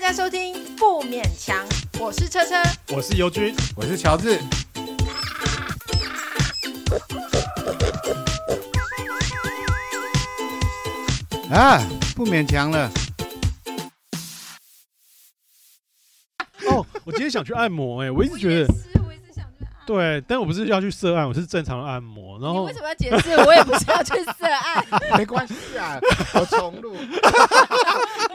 大家收听不勉强，我是车车，我是尤军，我是乔治。啊，不勉强了。哦，我今天想去按摩，哎，我一直觉得。对，但我不是要去涉案，我是正常的按摩。然后你为什么要解释？我也不是要去涉案，没关系啊，我重录。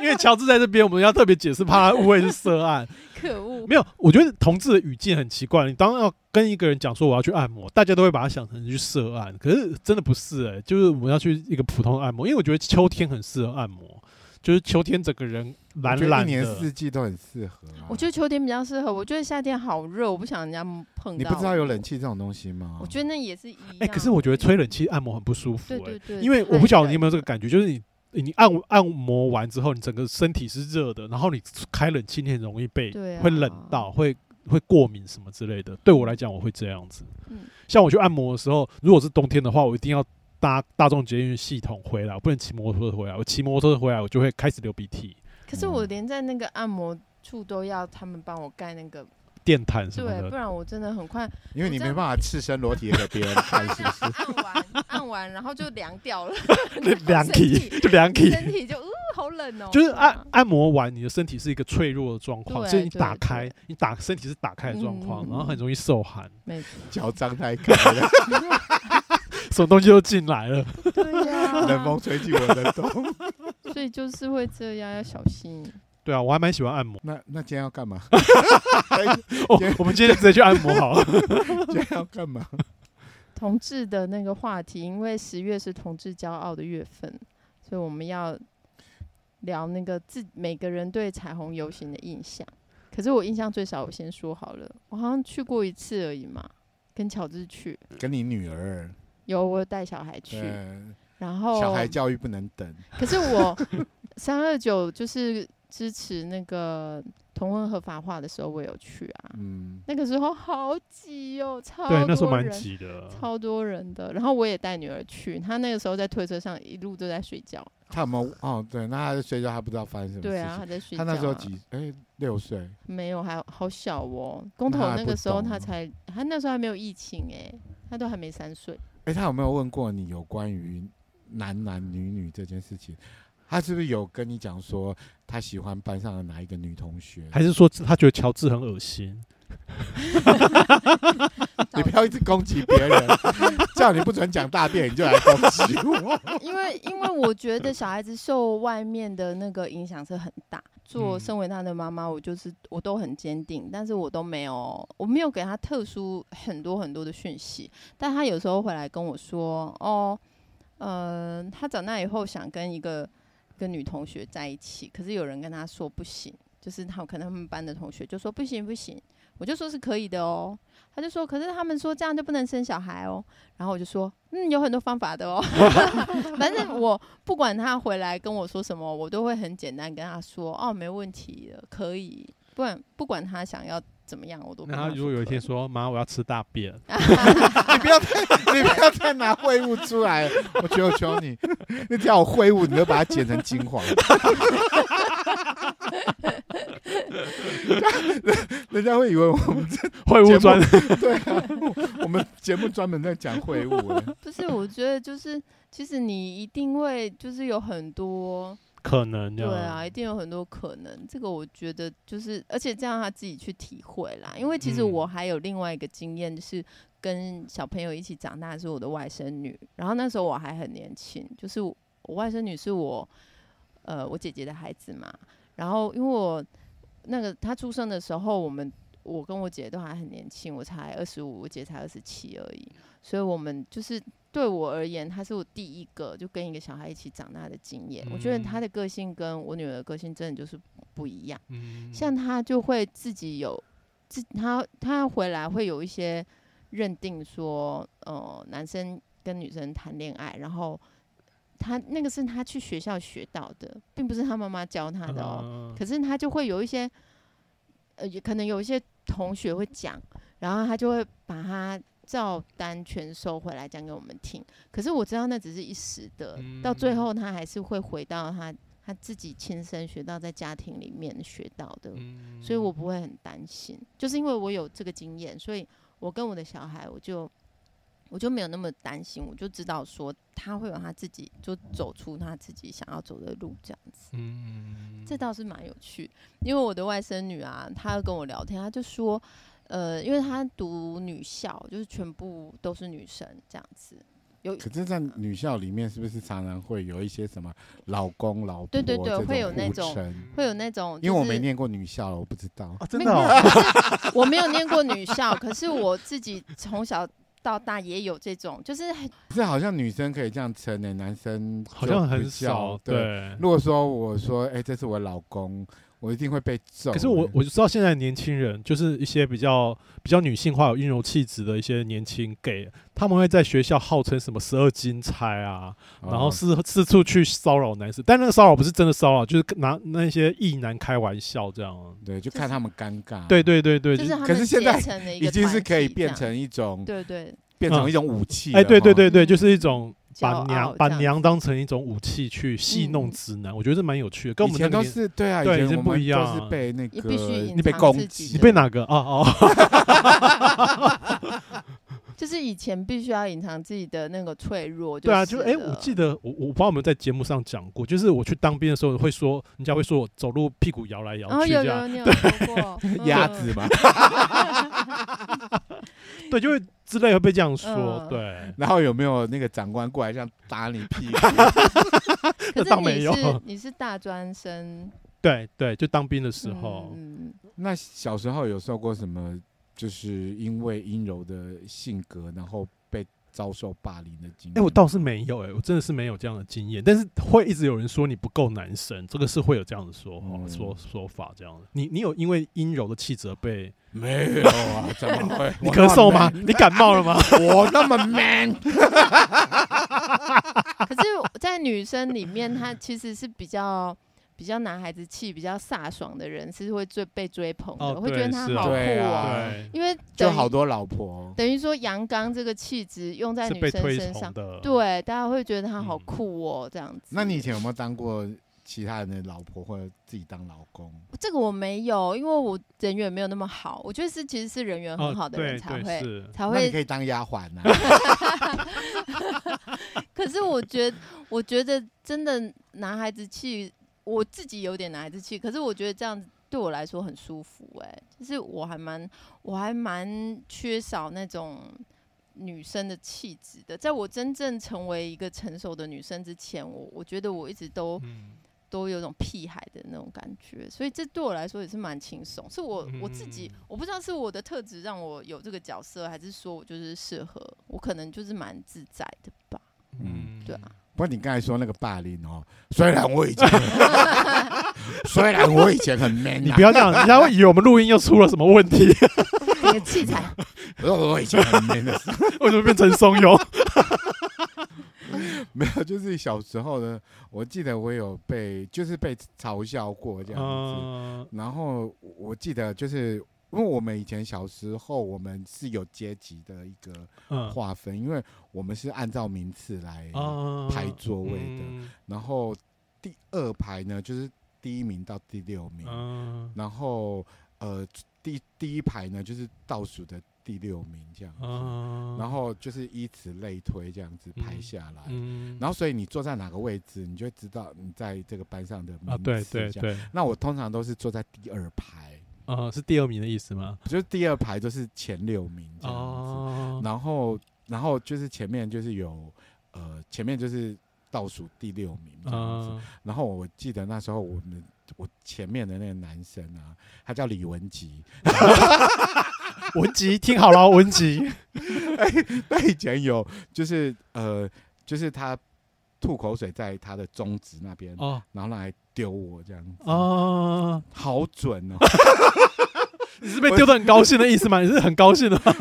因为乔治在这边，我们要特别解释，怕他误会是涉案。可恶！没有，我觉得同志的语境很奇怪。你当要跟一个人讲说我要去按摩，大家都会把它想成去涉案，可是真的不是哎、欸，就是我们要去一个普通的按摩，因为我觉得秋天很适合按摩。就是秋天，整个人懒懒的，一年四季都很适合。我觉得秋天比较适合，我觉得夏天好热，我不想人家碰到。你不知道有冷气这种东西吗？我觉得那也是一样。哎，可是我觉得吹冷气按摩很不舒服。对对对。因为我不晓得你有没有这个感觉，就是你你按按摩完之后，你整个身体是热的，然后你开冷气，你很容易被会冷到，会会过敏什么之类的。对我来讲，我会这样子。嗯。像我去按摩的时候，如果是冬天的话，我一定要。搭大众捷运系统回来，我不能骑摩托车回来。我骑摩托车回来，我就会开始流鼻涕。可是我连在那个按摩处都要他们帮我盖那个电毯什么的，对，不然我真的很快。因为你没办法赤身裸体给别人看，是不是？按完按完，然后就凉掉了，凉体就凉体，身体就嗯好冷哦。就是按按摩完，你的身体是一个脆弱的状况，所以你打开，你打身体是打开的状况，然后很容易受寒。脚张太开了。什么东西都进来了，对呀，冷风吹进我的洞，所以就是会这样，要小心。对啊，我还蛮喜欢按摩。那那今天要干嘛？我们今天直接去按摩好了。今天要干嘛？同志的那个话题，因为十月是同志骄傲的月份，所以我们要聊那个自每个人对彩虹游行的印象。可是我印象最少，我先说好了，我好像去过一次而已嘛，跟乔治去，跟你女儿。有，我带小孩去，然后小孩教育不能等。可是我三二九就是支持那个同婚合法化的时候，我有去啊。嗯，那个时候好挤哦，超多人，对，那时候蛮挤的，超多人的。然后我也带女儿去，她那个时候在推车上一路都在睡觉。他有没有？哦，对，那他在睡觉，他不知道发生什么事。对啊，他在睡觉。他那时候几？哎、欸，六岁？没有，还好小哦。工头那个时候他才，他，他那时候还没有疫情哎、欸，他都还没三岁。哎、欸，他有没有问过你有关于男男女女这件事情？他是不是有跟你讲说他喜欢班上的哪一个女同学？还是说他觉得乔治很恶心？你不要一直攻击别人，叫你不准讲大便，你就来攻击我。因为，因为我觉得小孩子受外面的那个影响是很大。做身为他的妈妈，我就是我都很坚定，但是我都没有，我没有给他特殊很多很多的讯息。但他有时候回来跟我说：“哦，呃，他长大以后想跟一个跟女同学在一起，可是有人跟他说不行，就是他可能他们班的同学就说不行不行。”我就说是可以的哦，他就说，可是他们说这样就不能生小孩哦，然后我就说，嗯，有很多方法的哦，反正我不管他回来跟我说什么，我都会很简单跟他说，哦，没问题的，可以，不管不管他想要怎么样，我都。那他如果有一天说，妈，我要吃大便，你不要再，你不要再拿秽物出来，我求求你，你叫我秽物，你就把它剪成精华。人家会以为我们这秽物专对啊，我们节目专门在讲秽物。不是，我觉得就是，其实你一定会就是有很多可能，对啊，一定有很多可能。这个我觉得就是，而且这样他自己去体会啦。因为其实我还有另外一个经验，就是跟小朋友一起长大，是我的外甥女。然后那时候我还很年轻，就是我外甥女是我呃我姐姐的孩子嘛。然后因为我。那个她出生的时候，我们我跟我姐都还很年轻，我才二十五，我姐才二十七而已。所以，我们就是对我而言，他是我第一个就跟一个小孩一起长大的经验。我觉得他的个性跟我女儿的个性真的就是不一样。像他就会自己有自他他回来会有一些认定说，呃，男生跟女生谈恋爱，然后。他那个是他去学校学到的，并不是他妈妈教他的哦。可是他就会有一些，呃，也可能有一些同学会讲，然后他就会把他照单全收回来讲给我们听。可是我知道那只是一时的，到最后他还是会回到他他自己亲身学到，在家庭里面学到的，嗯、所以我不会很担心。就是因为我有这个经验，所以我跟我的小孩，我就我就没有那么担心，我就知道说他会有他自己就走出他自己想要走的路，这样子。嗯，这倒是蛮有趣，因为我的外甥女啊，她跟我聊天，她就说，呃，因为她读女校，就是全部都是女生这样子。有，可是，在女校里面，是不是常常会有一些什么老公、老婆？对对对，会有那种，会有那种。因为我没念过女校，我不知道。啊、真的、哦，我没有念过女校，可是我自己从小到大也有这种，就是。是好像女生可以这样称的，男生好像很少。对，对如果说我说，哎、欸，这是我老公。我一定会被揍。可是我我就知道现在年轻人就是一些比较比较女性化、有阴柔气质的一些年轻 gay，他们会在学校号称什么十二金钗啊，哦、然后四四处去骚扰男生。但那个骚扰不是真的骚扰，就是拿那些异男开玩笑这样。对，就看他们尴尬。对对对对，就是可是现在已经是可以变成一种，对对，变成一种武器。哎，对对对对，就是一种。把娘把娘当成一种武器去戏弄直男，我觉得这蛮有趣的。跟我们以前都是对啊，对，以前不一样，都是被那个你被攻击，你被哪个？哦哦，就是以前必须要隐藏自己的那个脆弱。对啊，就哎，我记得我我不知道我们在节目上讲过，就是我去当兵的时候会说，人家会说我走路屁股摇来摇去这样。有有有说过鸭子嘛。对，就会之类会被这样说，对。然后有没有那个长官过来这样打你屁股？那倒没有。你是大专生？对对，就当兵的时候。那小时候有受过什么？就是因为阴柔的性格，然后被遭受霸凌的经验？哎，我倒是没有，哎，我真的是没有这样的经验。但是会一直有人说你不够男生，这个是会有这样的说话说说法这样的。你你有因为阴柔的气质被？没有啊，怎么会？你咳嗽吗？你感冒了吗？我那么 man。可是，在女生里面，她其实是比较比较男孩子气、比较飒爽的人，是会最被追捧的，会觉得他好酷啊。因为就好多老婆，等于说阳刚这个气质用在女生身上，对，大家会觉得他好酷哦，这样子。那你以前有没有当过？其他人的老婆或者自己当老公，这个我没有，因为我人缘没有那么好。我觉得是其实是人缘很好的人才会、哦、才会。你可以当丫鬟呐。可是我觉得，我觉得真的男孩子气，我自己有点男孩子气。可是我觉得这样子对我来说很舒服、欸，哎，就是我还蛮我还蛮缺少那种女生的气质的。在我真正成为一个成熟的女生之前，我我觉得我一直都。嗯都有种屁孩的那种感觉，所以这对我来说也是蛮轻松。是我我自己，我不知道是我的特质让我有这个角色，还是说我就是适合，我可能就是蛮自在的吧。嗯，对啊。不过你刚才说那个霸凌哦，虽然我以前，虽然我以前很 man，、啊、你不要这样，人家会以为我们录音又出了什么问题。那个器材，我以前很 man 的，为什么变成怂恿？没有，就是小时候呢，我记得我有被，就是被嘲笑过这样子。嗯、然后我记得就是，因为我们以前小时候，我们是有阶级的一个划分，嗯、因为我们是按照名次来排座位的。嗯、然后第二排呢，就是第一名到第六名。嗯、然后呃，第第一排呢，就是倒数的。第六名这样子，嗯、然后就是以此类推这样子排下来，嗯嗯、然后所以你坐在哪个位置，你就会知道你在这个班上的名次。啊，对对对。那我通常都是坐在第二排，呃、嗯，是第二名的意思吗？就是第二排就是前六名这样子，哦、然后然后就是前面就是有呃前面就是倒数第六名这样子，嗯、然后我记得那时候我们我前面的那个男生啊，他叫李文吉。文吉，听好了，文吉。哎，他以前有，就是呃，就是他吐口水在他的中指那边，哦，然后来丢我这样子，哦，好准哦。你是被丢的很高兴的意思吗？你是很高兴的吗？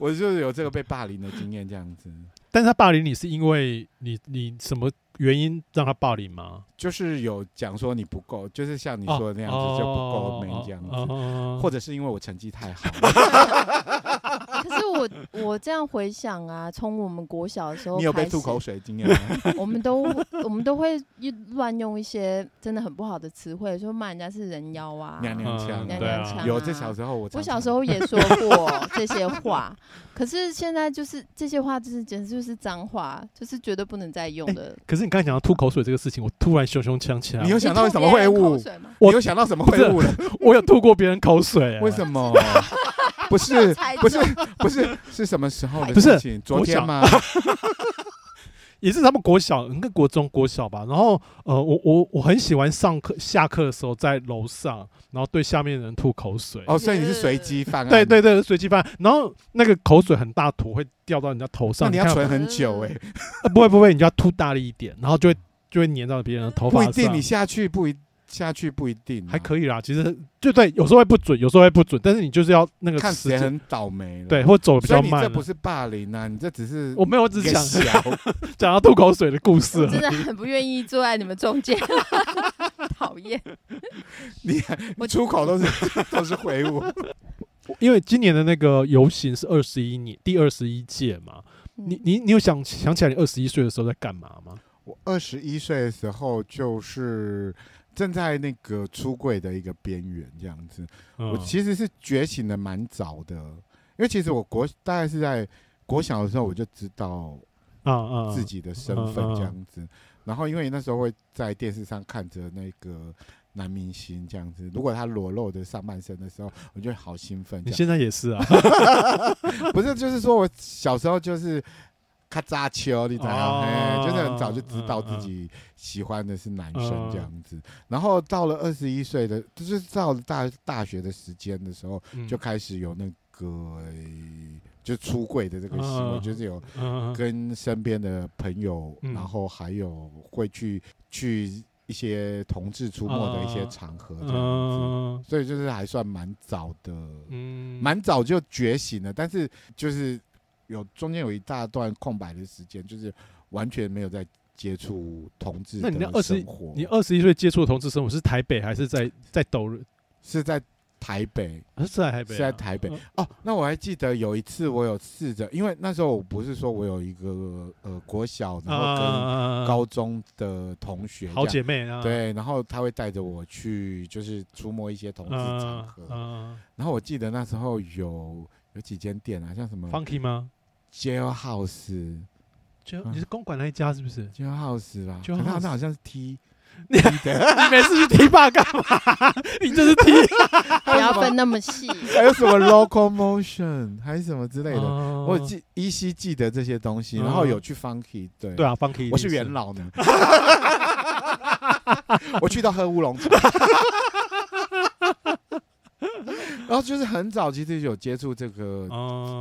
我就是有这个被霸凌的经验这样子。但是他霸凌你是因为你你什么原因让他霸凌吗？就是有讲说你不够，就是像你说的那样子就不够美这样子，或者是因为我成绩太好。可是我 我这样回想啊，从我们国小的时候，你有被吐口水经验吗？我们都我们都会乱用一些真的很不好的词汇，说骂人家是人妖啊，娘娘腔，娘娘腔。有，这小时候我我小时候也说过 这些话，可是现在就是这些话就是简直就是脏话，就是绝对不能再用的。可是你刚才讲到吐口水这个事情，我突然胸胸呛起来。你有想到什么秽物？我有想到什么秽物了？我有吐过别人口水。为什么？不是，不是，不是，是什么时候的事情？昨天吗？也是他们国小，应该国中、国小吧。然后，呃，我我我很喜欢上课、下课的时候在楼上，然后对下面的人吐口水。哦，所以你是随机犯案？对对对，随机犯。然后那个口水很大，坨会掉到人家头上。那你要存很久哎、欸。不会不会，你就要吐大力一点，然后就会就会粘到别人的头发上。不一定，你下去不一。下去不一定，还可以啦。其实就对，有时候会不准，有时候会不准。但是你就是要那个看谁很倒霉，对，或走的比较慢。所以你这不是霸凌啊，你这只是我没有，我只是讲 讲到吐口水的故事。真的很不愿意坐在你们中间，讨厌。你我出口都是都是回我。因为今年的那个游行是二十一年第二十一届嘛，你你你有想想起来你二十一岁的时候在干嘛吗？我二十一岁的时候就是。正在那个出柜的一个边缘，这样子，嗯、我其实是觉醒的蛮早的，因为其实我国大概是在国小的时候我就知道，啊自己的身份这样子，然后因为那时候会在电视上看着那个男明星这样子，如果他裸露的上半身的时候，我就好兴奋。你现在也是啊？不是，就是说我小时候就是。他扎秋，你知道吗？就是很早就知道自己喜欢的是男生这样子，然后到了二十一岁的，就是到了大大学的时间的时候，就开始有那个就出柜的这个行为，就是有跟身边的朋友，然后还有会去去一些同志出没的一些场合这样子，所以就是还算蛮早的，蛮早就觉醒了，但是就是。有中间有一大段空白的时间，就是完全没有在接触同志的生活。那你二十，你二十一岁接触同志生活是台北还是在在斗？是在台北，是在台北，是在台北。哦，那我还记得有一次我有试着，因为那时候我不是说我有一个呃国小，然后跟高中的同学好姐妹啊，对，然后他会带着我去，就是触摸一些同志场合。然后我记得那时候有有几间店啊，像什么 Funky 吗？Jailhouse，你是公馆那一家是不是？Jailhouse 吧，那那好像是 T，你你每次去 T 吧干嘛？你就是 T，不要分那么细。还有什么 local motion，还是什么之类的？我记依稀记得这些东西，然后有去 Funky，对对啊，Funky，我是元老呢。我去到喝乌龙茶。然后就是很早，其实有接触这个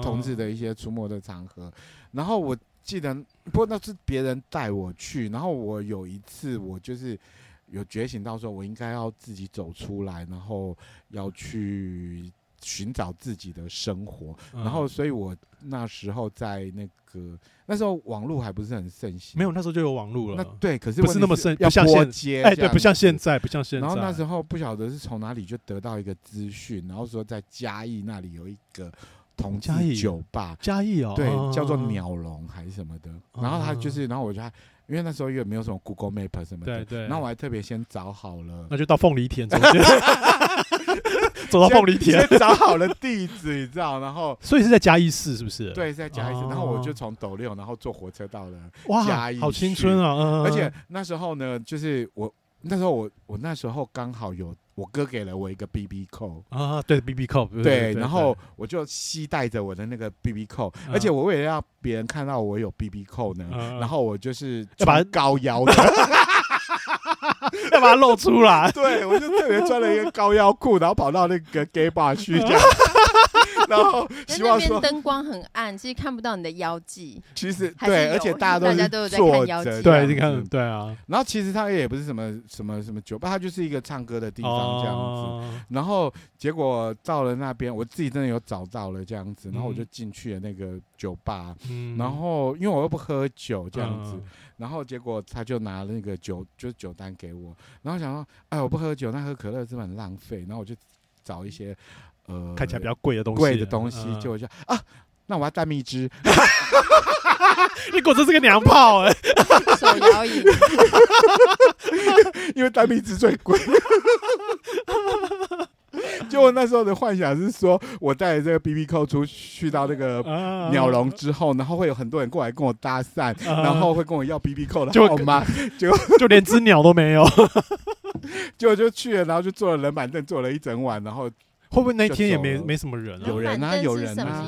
同志的一些出没的场合。然后我记得，不过那是别人带我去。然后我有一次，我就是有觉醒到说，我应该要自己走出来，然后要去。寻找自己的生活，然后，所以我那时候在那个那时候网络还不是很盛行，没有，那时候就有网络了。那对，可是不是那么盛，要拨接，哎，对，不像现在，不像现在。然后那时候不晓得是从哪里就得到一个资讯，然后说在嘉义那里有一个同志酒吧，嘉义哦，对，叫做鸟笼还是什么的。然后他就是，然后我就还因为那时候又没有什么 Google Map 什么的，对对。然后我还特别先找好了，那就到凤梨田中间。走到凤梨田，先找好了地址，你知道，然后 所以是在嘉义市，是不是？对，在嘉义市。然后我就从斗六，然后坐火车到了嘉义。好青春啊！而且那时候呢，就是我那时候我我那时候刚好有我哥给了我一个 BB 扣啊，对 BB 扣，对，然后我就携带着我的那个 BB 扣，而且我为了要别人看到我有 BB 扣呢，然后我就是要把它高腰的。要把它露出来，对，我就特别穿了一个高腰裤，然后跑到那个 gay bar 去这样，然后 希望说灯光很暗，其实看不到你的腰际。其实对，而且大家都大家都有在看腰际，对，你看，对啊。然后其实他也不是什么什么什么酒吧，他就是一个唱歌的地方这样子。然后结果到了那边，我自己真的有找到了这样子，然后我就进去了那个酒吧，然后因为我又不喝酒这样子。然后结果他就拿那个酒，就是酒单给我，然后想说，哎，我不喝酒，那喝可乐是不是很浪费？然后我就找一些呃，看起来比较贵的东西，贵的东西，就啊，那我要带蜜汁。你果真是个娘炮哎、欸！手摇饮，因为带蜜汁最贵。就我那时候的幻想是说，我带着这个 BB 扣出去到那个鸟笼之后，然后会有很多人过来跟我搭讪，然后会跟我要 BB 扣的号码，就就连只鸟都没有，结果就去了，然后就坐了冷板凳坐了一整晚，然后。会不会那天也没没什么人？有人啊，有人啊，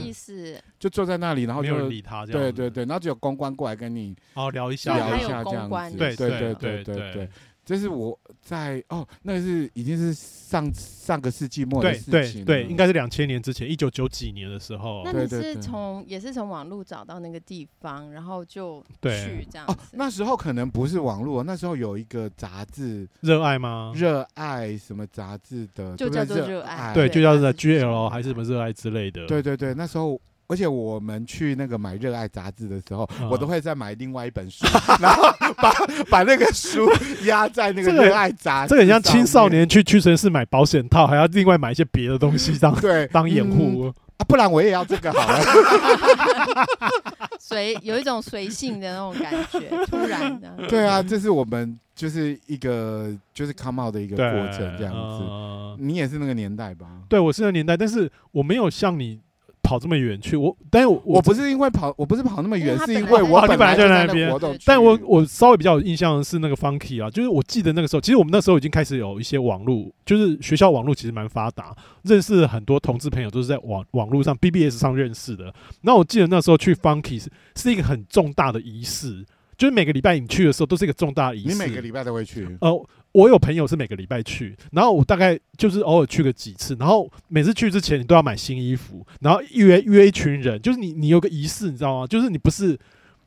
就坐在那里，然后就没有人理他。对对对，然后就有公关过来跟你哦聊一下，聊一下这样子。对对对对对对。这是我在哦，那个是已经是上上个世纪末的事情，对对，应该是两千年之前，一九九几年的时候。那你是从也是从网络找到那个地方，然后就去这样子。哦，那时候可能不是网络，那时候有一个杂志，热爱吗？热爱什么杂志的？就叫做热爱，对，就叫做 GL 还是什么热爱之类的。对对对，那时候。而且我们去那个买《热爱》杂志的时候，我都会再买另外一本书，然后把 把那个书压在那个《热爱》杂志。这个很像青少年去屈臣氏买保险套，还要另外买一些别的东西当对当掩护啊，不然我也要这个好了。随有一种随性的那种感觉，突然的。对啊，这是我们就是一个就是 come out 的一个过程，这样子。你也是那个年代吧？对，我是那个年代，但是我没有像你。跑这么远去，我但是我我不是因为跑，我不是跑那么远，是因为我本来就在那边。但我我稍微比较有印象的是那个 Funky 啊，就是我记得那个时候，其实我们那时候已经开始有一些网络，就是学校网络其实蛮发达，认识很多同志朋友都是在网网络上 BBS 上认识的。那我记得那时候去 Funky 是是一个很重大的仪式，就是每个礼拜你去的时候都是一个重大仪式。你每个礼拜都会去？呃。我有朋友是每个礼拜去，然后我大概就是偶尔去个几次，然后每次去之前你都要买新衣服，然后约约一群人，就是你你有个仪式，你知道吗？就是你不是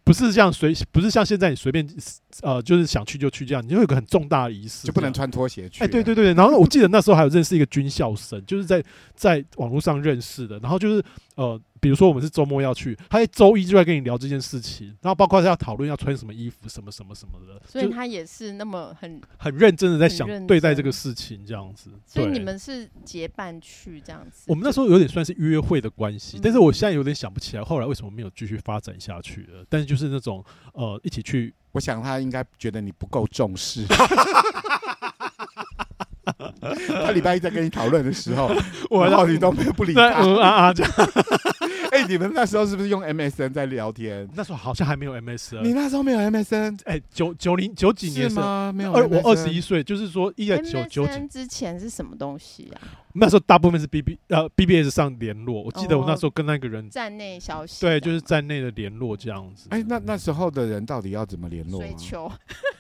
不是这样随，不是像现在你随便呃，就是想去就去这样，你就有个很重大的仪式，就不能穿拖鞋去。哎，对对对，然后我记得那时候还有认识一个军校生，就是在在网络上认识的，然后就是呃。比如说我们是周末要去，他在周一就在跟你聊这件事情，然后包括他要讨论要穿什么衣服，什么什么什么的。所以他也是那么很很认真的在想对待这个事情这样子。所以你们是结伴去这样子？我们那时候有点算是约会的关系，但是我现在有点想不起来后来为什么没有继续发展下去了。但是就是那种呃一起去，我想他应该觉得你不够重视。他礼拜一在跟你讨论的时候，我到底都没有不理他。啊啊这样。哎，你们那时候是不是用 MSN 在聊天？那时候好像还没有 MSN。你那时候没有 MSN？哎，九九零九几年吗？没有。二我二十一岁，就是说一九九几之前是什么东西啊？那时候大部分是 B B 呃 B B S 上联络。我记得我那时候跟那个人站内消息，对，就是站内的联络这样子。哎，那那时候的人到底要怎么联络？水球。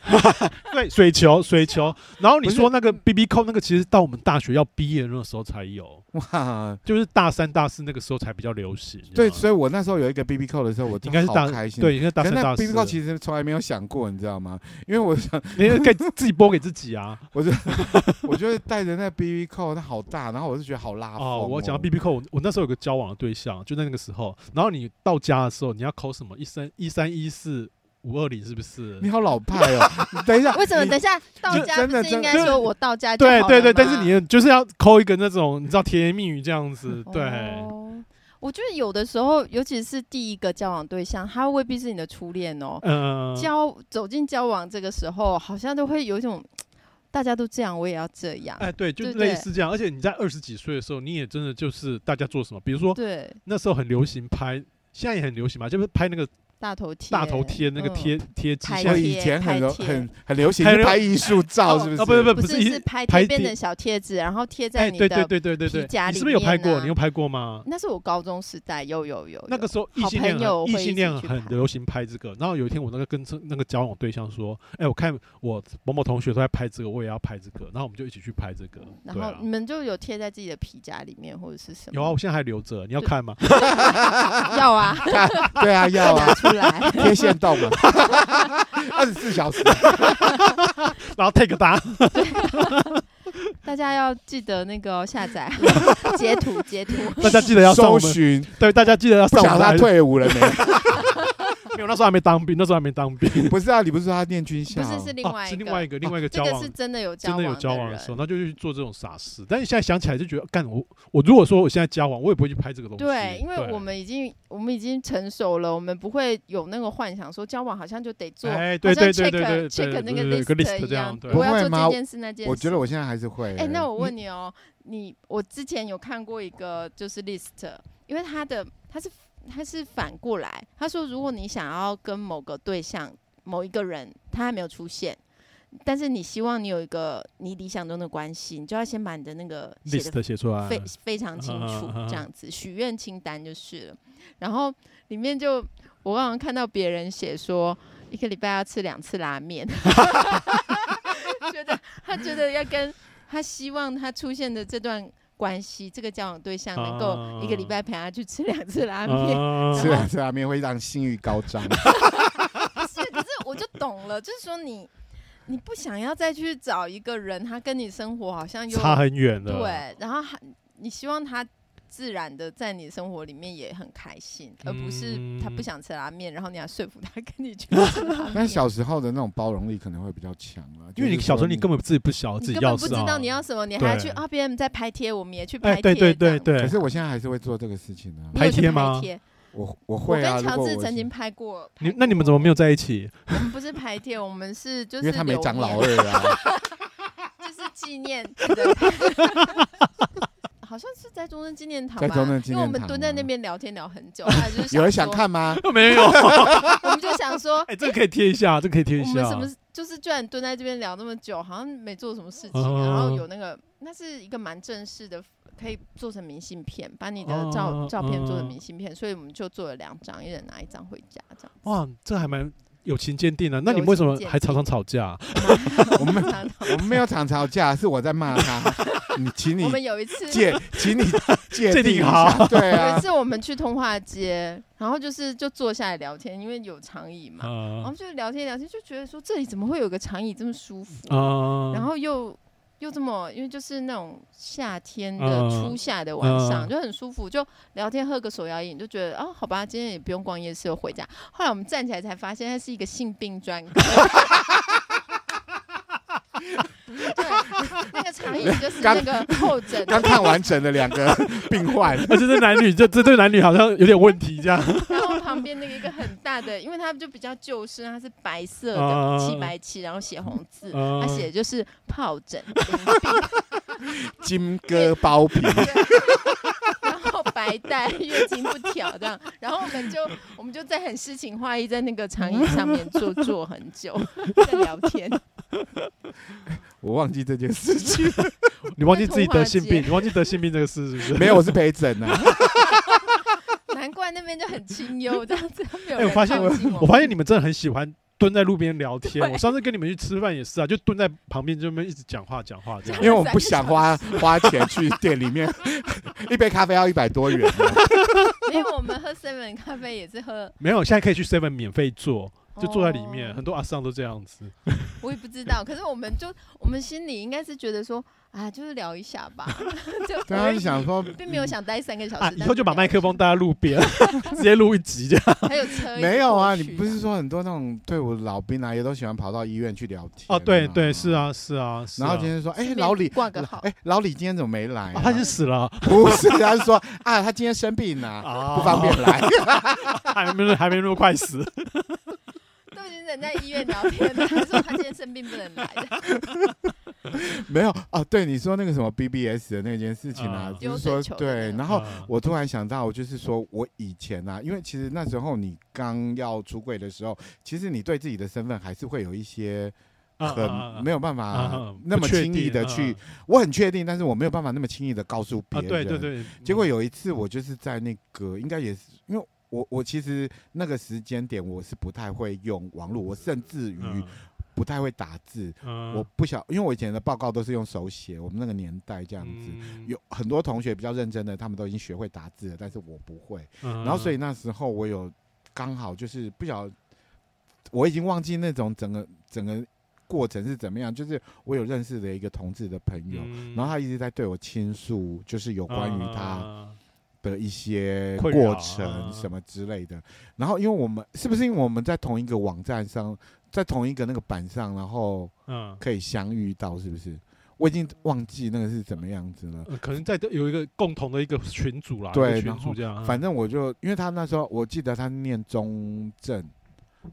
对，水球，水球。然后你说那个 B B 扣那个，其实到我们大学要毕业的那个时候才有。哇，就是大三、大四那个时候才比较流行。对，所以我那时候有一个 B B 扣的时候，我应该是大开心。对，应该大三、大四。B B 扣其实从来没有想过，你知道吗？因为我想，你可以自己拨给自己啊。我就我觉得带着那 B B 扣，它好大，然后我就觉得好拉风。哦，我讲到 B B 扣，我那时候有个交往的对象，就在那个时候。然后你到家的时候，你要扣什么？一三一三一四。五二零是不是？你好老派哦！等一下，为什么？等一下到家不是应该说我到家就对对对，但是你就是要抠一个那种你知道甜言蜜语这样子。对，我觉得有的时候，尤其是第一个交往对象，他未必是你的初恋哦。嗯。交走进交往这个时候，好像都会有一种大家都这样，我也要这样。哎，对，就类似这样。而且你在二十几岁的时候，你也真的就是大家做什么，比如说，对，那时候很流行拍，现在也很流行嘛，就是拍那个。大头贴，大头贴那个贴贴纸，像以前很很很流行拍艺术照，是不是？不不不是，是拍贴边的小贴纸，然后贴在你的皮夹里面。你是不是有拍过？你有拍过吗？那是我高中时代，有有有。那个时候异性恋异性恋很流行拍这个。然后有一天我那个跟那个交往对象说：“哎，我看我某某同学都在拍这个，我也要拍这个。”然后我们就一起去拍这个。然后你们就有贴在自己的皮夹里面或者是什么？有啊，我现在还留着，你要看吗？要啊，对啊，要啊，出来。贴线。电动嘛，二十四小时，然后 take 单，大家要记得那个下载。截图截图，大家记得要搜寻，对，大家记得要上。他退伍了没？没有，那时候还没当兵，那时候还没当兵。不是啊，你不是说他念军校？不是，是另外一个，是另外一个，另外一个 交往，这个是真的有交真的有交往的时候，那就去做这种傻事。但是现在想起来就觉得，干我我如果说我现在交往，我也不会去拍这个东西。对，因为我们已经我们已经成熟了，我们不会有那个幻想说交往好像就得做，哎，对对对对对，check 那个 list 一样，我要做这件事那件事。我觉得我现在还是会。哎，那我问你哦，你我之前有看过一个就是 list，因为他的他是。他是反过来，他说：“如果你想要跟某个对象、某一个人，他还没有出现，但是你希望你有一个你理想中的关系，你就要先把你的那个 list 写出来，非非常清楚，这样子许愿清单就是了。然后里面就我刚刚看到别人写说，一个礼拜要吃两次拉面，觉得他觉得要跟他希望他出现的这段。”关系这个交往对象能够一个礼拜陪他去吃两次拉面，啊、吃两次拉面会让性欲高涨。是，可是我就懂了，就是说你你不想要再去找一个人，他跟你生活好像又差很远的，对，然后还你希望他。自然的在你生活里面也很开心，而不是他不想吃拉面，然后你还说服他跟你去吃拉面。但小时候的那种包容力可能会比较强了，因为你小时候你根本自己不晓得自己要什么，你根本不知道你要什么，你还去啊别人在拍贴，我们也去拍贴。对对对对。可是我现在还是会做这个事情呢。拍贴吗？我我会啊。我跟乔治曾经拍过。你那你们怎么没有在一起？我们不是拍贴，我们是 就是因为他没长老二啊，就是纪念。好像是在中正纪念堂吧，因为我们蹲在那边聊天聊很久，就是 有人想看吗？没有，我们就想说，哎，这个可以贴一下，这个可以贴一下。我们什么就是居然蹲在这边聊那么久，好像没做什么事情，然后有那个，那是一个蛮正式的，可以做成明信片，把你的照照片做成明信片，所以我们就做了两张，一人拿一张回家，这样。哇，这还蛮。友情鉴定啊，那你们为什么还常常吵架？我们我们没有常吵架，是我在骂他。你请你，我们有一次借，请你 借定好。对啊，有一次我们去通化街，然后就是就坐下来聊天，因为有长椅嘛，然后就聊天聊天，就觉得说这里怎么会有个长椅这么舒服，然后又。又这么，因为就是那种夏天的初夏的晚上，嗯、就很舒服，就聊天喝个手摇饮，就觉得啊，好吧，今天也不用逛夜市，就回家。后来我们站起来才发现，它是一个性病专科。对，那个长椅就是那个候诊，刚看完整的两个 病患，而且这男女，这这对男女好像有点问题这样。然后旁边那个一个很大的，因为他就比较旧式，它是白色的漆白漆，然后写红字，他写的就是疱疹、金戈包皮，白带、月经不调这样，然后我们就我们就在很诗情画意在那个长椅上面坐坐很久，在聊天。我忘记这件事情，你忘记自己得性病，你忘记得性病这个事是不是？没有，我是陪诊啊。难怪那边就很清幽，这样子。哎，我发现，我发现你们真的很喜欢蹲在路边聊天。我上次跟你们去吃饭也是啊，就蹲在旁边就那么一直讲话讲话这样。因为我不想花花钱去店里面，一杯咖啡要一百多元。因为我们喝 seven 咖啡也是喝，没有，现在可以去 seven 免费坐。就坐在里面，很多阿桑都这样子。我也不知道，可是我们就我们心里应该是觉得说，啊，就是聊一下吧。就刚刚想说，并没有想待三个小时。以后就把麦克风带在路边，直接录一集这样。还有车？没有啊，你不是说很多那种队伍老兵啊，也都喜欢跑到医院去聊天？哦，对对，是啊是啊。然后今天说，哎，老李挂个号，哎，老李今天怎么没来？他就死了？不是，他是说啊，他今天生病了，不方便来。还没还没那么快死。都已经人在医院聊天了，还说他今天生病不能来的。没有啊，对你说那个什么 BBS 的那件事情啊，就是说对。然后我突然想到，就是说我以前啊，因为其实那时候你刚要出柜的时候，其实你对自己的身份还是会有一些很没有办法那么轻易的去。我很确定，但是我没有办法那么轻易的告诉别人。对对对。结果有一次，我就是在那个应该也是因为。我我其实那个时间点我是不太会用网络，我甚至于不太会打字。嗯、我不晓，因为我以前的报告都是用手写。我们那个年代这样子，嗯、有很多同学比较认真的，他们都已经学会打字了，但是我不会。嗯、然后所以那时候我有刚好就是不晓，我已经忘记那种整个整个过程是怎么样。就是我有认识的一个同志的朋友，嗯、然后他一直在对我倾诉，就是有关于他。的一些过程什么之类的。然后，因为我们是不是因为我们在同一个网站上，在同一个那个板上，然后嗯，可以相遇到，是不是？我已经忘记那个是怎么样子了。可能在有一个共同的一个群组啦，对，群组这样。反正我就因为他那时候，我记得他念中正。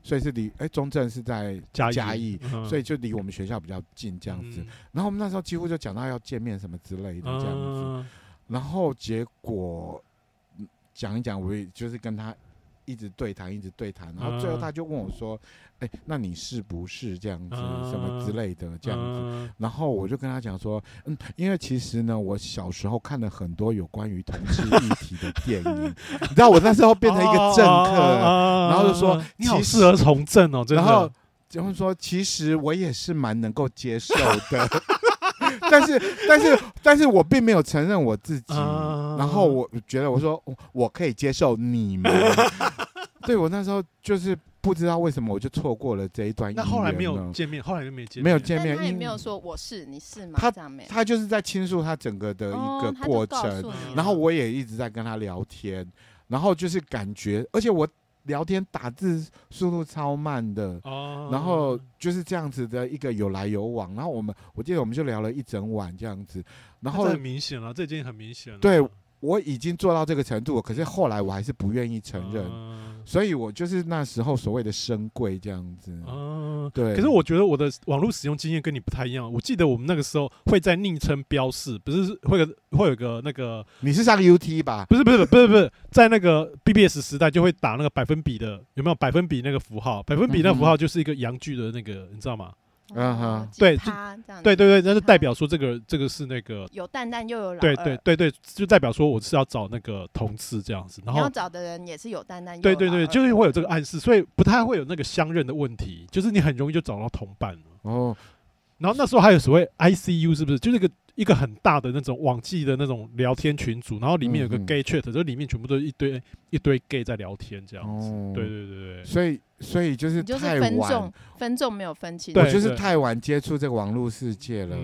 所以是离哎，中正是在嘉义，所以就离我们学校比较近这样子。然后我们那时候几乎就讲到要见面什么之类的这样子。然后结果讲一讲，我也就是跟他。一直对谈，一直对谈，然后最后他就问我说：“哎、欸，那你是不是这样子，什么之类的这样子？”然后我就跟他讲说：“嗯，因为其实呢，我小时候看了很多有关于同志议题的电影，你知道，我那时候变成一个政客，然后就说你好适合从政哦，真的。然后就会说，其实我也是蛮能够接受的。”但是，但是，但是我并没有承认我自己。Uh、然后我觉得，我说我可以接受你们。对，我那时候就是不知道为什么，我就错过了这一段。那后来没有见面，后来就没见面，没有见面。他也没有说我是你是吗？他他就是在倾诉他整个的一个过程，哦、然后我也一直在跟他聊天，然后就是感觉，而且我。聊天打字速度超慢的，哦，然后就是这样子的一个有来有往，然后我们我记得我们就聊了一整晚这样子，然后很明显了，这已经很明显了，对。我已经做到这个程度，可是后来我还是不愿意承认，嗯、所以我就是那时候所谓的深贵这样子。嗯，对。可是我觉得我的网络使用经验跟你不太一样。我记得我们那个时候会在昵称标示，不是会有会有个那个，你是上 UT 吧？不是不是不是不是，在那个 BBS 时代就会打那个百分比的，有没有百分比那个符号？百分比那符号就是一个阳具的那个，你知道吗？嗯哼，对，对对对，那就代表说这个这个是那个有蛋蛋又有老二，对对对对，就代表说我是要找那个同志这样子，然后要找的人也是有蛋蛋，对对对，就是会有这个暗示，所以不太会有那个相认的问题，就是你很容易就找到同伴哦。然后那时候还有所谓 ICU 是不是？就是一个一个很大的那种网际的那种聊天群组，然后里面有个 gay chat，就里面全部都是一堆一堆 gay 在聊天这样子，对对对对，所以。所以就是太晚，分众分众没有分清。我就是太晚接触这个网络世界了。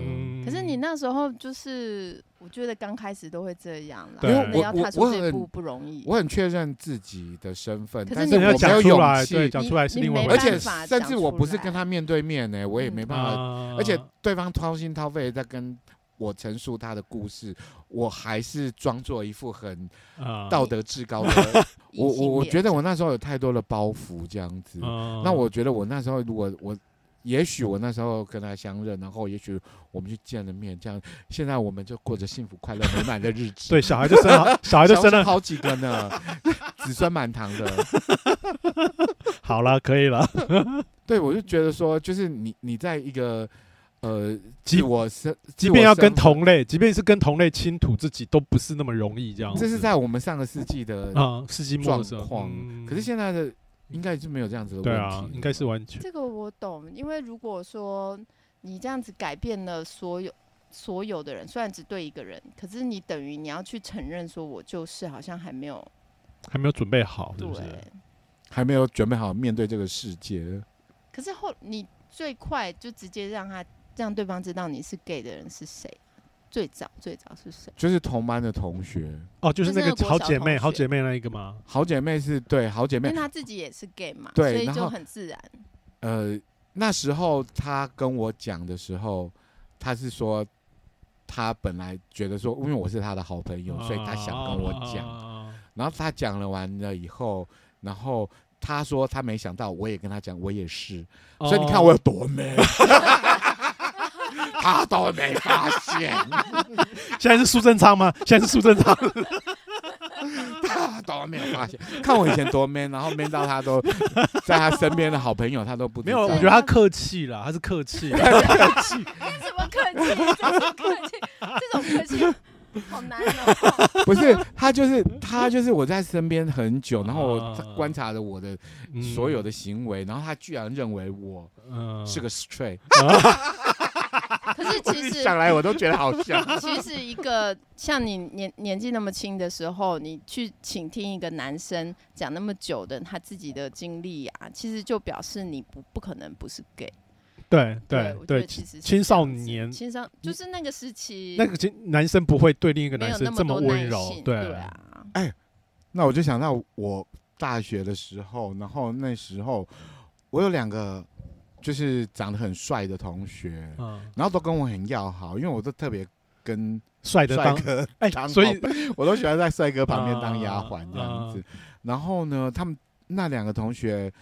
可是你那时候就是，我觉得刚开始都会这样啦。因为我要踏出这一步不容易。我很确认自己的身份，但是我没有勇气讲出来，是另外。而且甚至我不是跟他面对面呢，我也没办法。而且对方掏心掏肺在跟。我陈述他的故事，我还是装作一副很道德至高的。Uh, 我我我觉得我那时候有太多的包袱，这样子。Uh, 那我觉得我那时候如果我，也许我那时候跟他相认，然后也许我们就见了面，这样现在我们就过着幸福快乐美满的日子。对，小孩就生了，小孩就生了好几个呢，子孙满堂的。好了，可以了。对，我就觉得说，就是你你在一个。呃，即我是，即便要跟同类，即便是跟同类倾吐自己，都不是那么容易这样。这是在我们上个世纪的啊世纪末状况，嗯、可是现在的应该是没有这样子的问题。对啊，应该是完全。这个我懂，因为如果说你这样子改变了所有所有的人，虽然只对一个人，可是你等于你要去承认说我就是，好像还没有还没有准备好，是不是？对还没有准备好面对这个世界。可是后你最快就直接让他。让对方知道你是 gay 的人是谁？最早最早是谁？就是同班的同学哦，就是那个好姐妹，好姐妹那一个吗？好姐妹是对，好姐妹，因为她自己也是 gay 嘛，对，所以就很自然。呃，那时候他跟我讲的时候，他是说他本来觉得说，因为我是他的好朋友，所以他想跟我讲。然后他讲了完了以后，然后他说他没想到，我也跟他讲，我也是。所以你看我有多美。他都没发现，现在是苏贞昌吗？现在是苏贞昌，他都没有发现。看我以前多 man，然后 man 到他都在他身边的好朋友，他都不知道。没有，我觉得他客气了，他是客气，客气。什么客气？这种客气，这种客气好难哦。不是，他就是他就是我在身边很久，然后我观察着我的所有的行为，然后他居然认为我是个 straight。可是其实想来我都觉得好笑。其实一个像你年年纪那么轻的时候，你去倾听一个男生讲那么久的他自己的经历啊，其实就表示你不不可能不是 gay。对对对，其实青少年青少就是那个时期，那个男生不会对另一个男生这么温柔。对啊，哎，那我就想到我大学的时候，然后那时候我有两个就是长得很帅的同学，嗯，然后都跟我很要好，因为我都特别跟帅的帅哥哎，所以 我都喜欢在帅哥旁边当丫鬟这样子。然后呢，他们那两个同学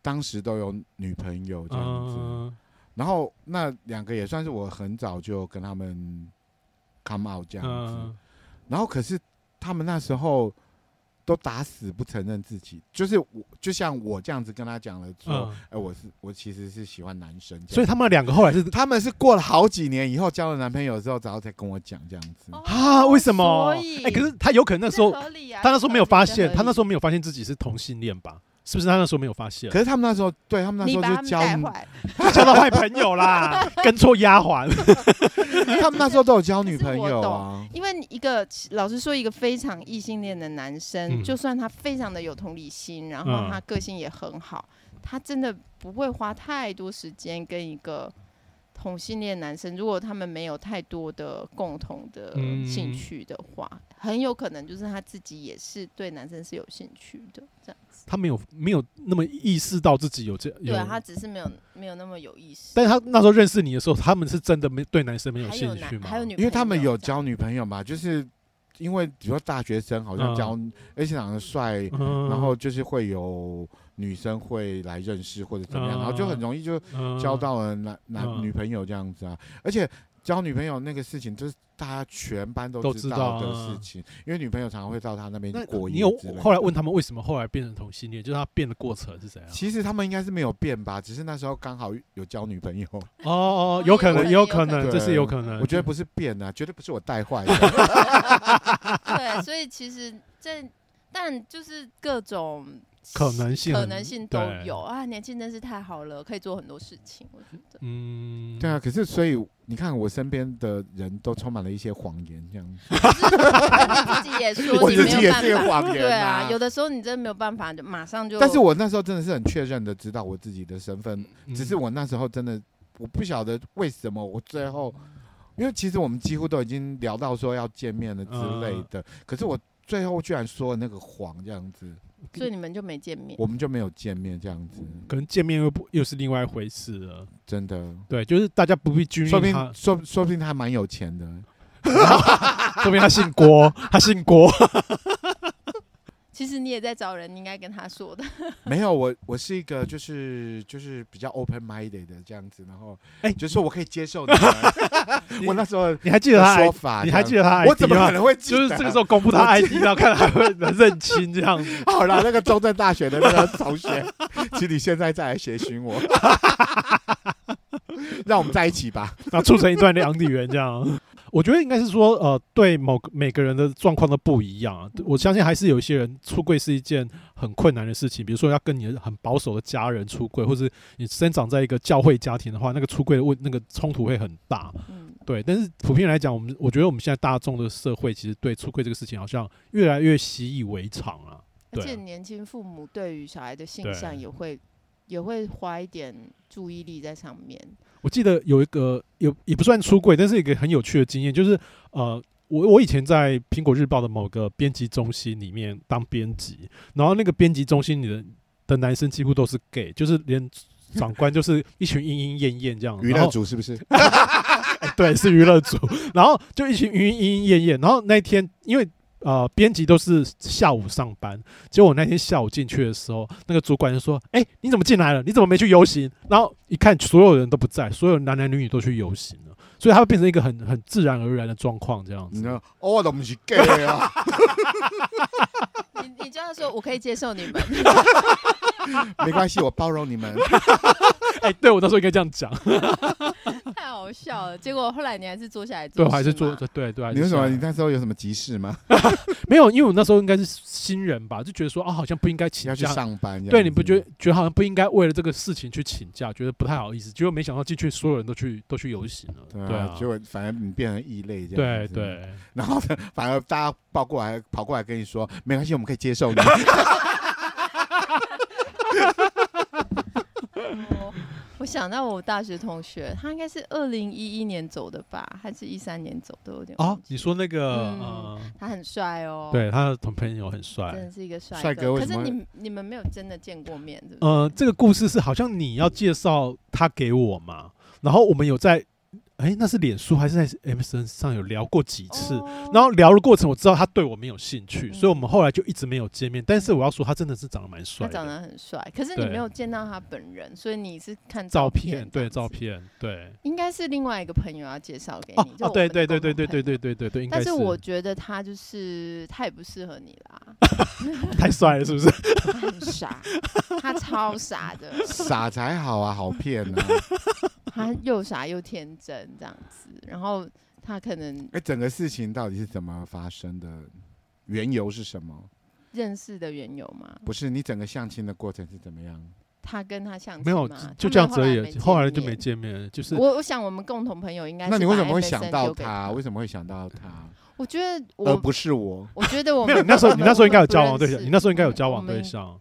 当时都有女朋友这样子，然后那两个也算是我很早就跟他们 come out 这样子，然后可是他们那时候都打死不承认自己，就是我就像我这样子跟他讲了说，哎，我是我其实是喜欢男生，所以他们两个后来是他们是过了好几年以后交了男朋友之后，然后才跟我讲这样子啊？为什么？哎，可是他有可能那时候他那时候没有发现，他那时候没有发现自己是同性恋吧？是不是他那时候没有发现？可是他们那时候，对他们那时候就交 交到坏朋友啦，跟错丫鬟。他们那时候都有交女朋友啊。因为一个老实说，一个非常异性恋的男生，嗯、就算他非常的有同理心，然后他个性也很好，嗯、他真的不会花太多时间跟一个。同性恋男生，如果他们没有太多的共同的兴趣的话，嗯、很有可能就是他自己也是对男生是有兴趣的这样子。他没有没有那么意识到自己有这，对他只是没有没有那么有意识。但是他那时候认识你的时候，他们是真的没对男生没有兴趣吗？还有女，因为他们有交女朋友嘛，就是因为比如说大学生好像交，嗯、而且长得帅，嗯、然后就是会有。女生会来认识或者怎么样，然后就很容易就交到了男男女朋友这样子啊。而且交女朋友那个事情，就是大家全班都知道的事情，因为女朋友常常会到他那边过夜。你有后来问他们为什么后来变成同性恋？就是他变的过程是怎样？其实他们应该是没有变吧，只是那时候刚好有交女朋友。哦哦，有可能，也有可能，这是有可能。我觉得不是变啊，绝对不是我带坏的。对，所以其实这，但就是各种。可能性，可能性都有啊！年轻真是太好了，可以做很多事情。我觉得，嗯，对啊。可是，所以你看，我身边的人都充满了一些谎言，这样子。自己也说，我自己也是谎言。对啊，有的时候你真的没有办法，就马上就。但是我那时候真的是很确认的知道我自己的身份，只是我那时候真的我不晓得为什么我最后，因为其实我们几乎都已经聊到说要见面了之类的，可是我最后居然说了那个谎，这样子。所以你们就没见面，我们就没有见面这样子，可能见面又不又是另外一回事了。真的，对，就是大家不必拘泥他，说不定说说不定他还蛮有钱的，说不定他姓郭，他姓郭。其实你也在找人，你应该跟他说的。没有，我我是一个就是就是比较 open minded 的这样子，然后哎，就是说我可以接受你。我那时候你还记得他说法？你还记得他？我怎么可能会记得？就是这个时候公布他 ID，然后看还会认亲这样子。好了，那个中正大学的那个同学，请你现在再来协寻我，让我们在一起吧，然后促成一段两地缘这样。我觉得应该是说，呃，对某个每个人的状况都不一样啊。我相信还是有一些人出柜是一件很困难的事情，比如说要跟你很保守的家人出柜，或者你生长在一个教会家庭的话，那个出柜的问那个冲突会很大。嗯，对。但是普遍来讲，我们我觉得我们现在大众的社会其实对出柜这个事情好像越来越习以为常了。而且年轻父母对于小孩的性向也会也会花一点注意力在上面。我记得有一个有也不算出柜，但是一个很有趣的经验，就是呃，我我以前在苹果日报的某个编辑中心里面当编辑，然后那个编辑中心里的的男生几乎都是 gay，就是连长官就是一群莺莺燕燕这样。娱乐组是不是？对，是娱乐组，然后就一群莺莺燕燕燕，然后那一天因为。呃，编辑都是下午上班，结果我那天下午进去的时候，那个主管就说：“哎、欸，你怎么进来了？你怎么没去游行？”然后一看，所有人都不在，所有男男女女都去游行了，所以它会变成一个很很自然而然的状况，这样子。哦，我都不是 gay 啊！你你这样说，我可以接受你们，没关系，我包容你们。哎、欸，对我到时候应该这样讲。太好笑了！结果后来你还是坐下来做，对，还是做，对对。你为什么？你那时候有什么急事吗？没有，因为我那时候应该是新人吧，就觉得说啊，好像不应该请假要去上班。对，你不觉得觉得好像不应该为了这个事情去请假，觉得不太好意思。结果没想到进去所有人都去都去游行了。对啊，结果反而你变成异类这样。对对。然后呢，反而大家抱过来跑过来跟你说，没关系，我们可以接受你。我想到我大学同学，他应该是二零一一年走的吧，还是一三年走的？有点哦，你说那个，嗯，呃、他很帅哦，对，他的同朋友很帅，真的是一个帅哥。可是你你们没有真的见过面，对不对？呃，这个故事是好像你要介绍他给我嘛，然后我们有在。哎、欸，那是脸书还是在 MSN 上有聊过几次？哦、然后聊的过程，我知道他对我没有兴趣，嗯、所以我们后来就一直没有见面。但是我要说，他真的是长得蛮帅，他长得很帅。可是你没有见到他本人，所以你是看照片，对照片，对。应该是另外一个朋友要介绍给你。哦，对对对对对对对对对对。但是我觉得他就是他也不适合你啦，太帅了是不是？他很傻，他超傻的，傻才好啊，好骗啊。他又傻又天真这样子，然后他可能哎、欸，整个事情到底是怎么发生的？缘由是什么？认识的缘由吗？不是，你整个相亲的过程是怎么样？他跟他相亲没有，就这样子而已，后来就没见面。就是我，我想我们共同朋友应该是。那你为什么会想到他？为什么会想到他？我觉得我，而不是我。我觉得我没有。你那时候，你那时候应该有交往对象。你那时候应该有交往对象。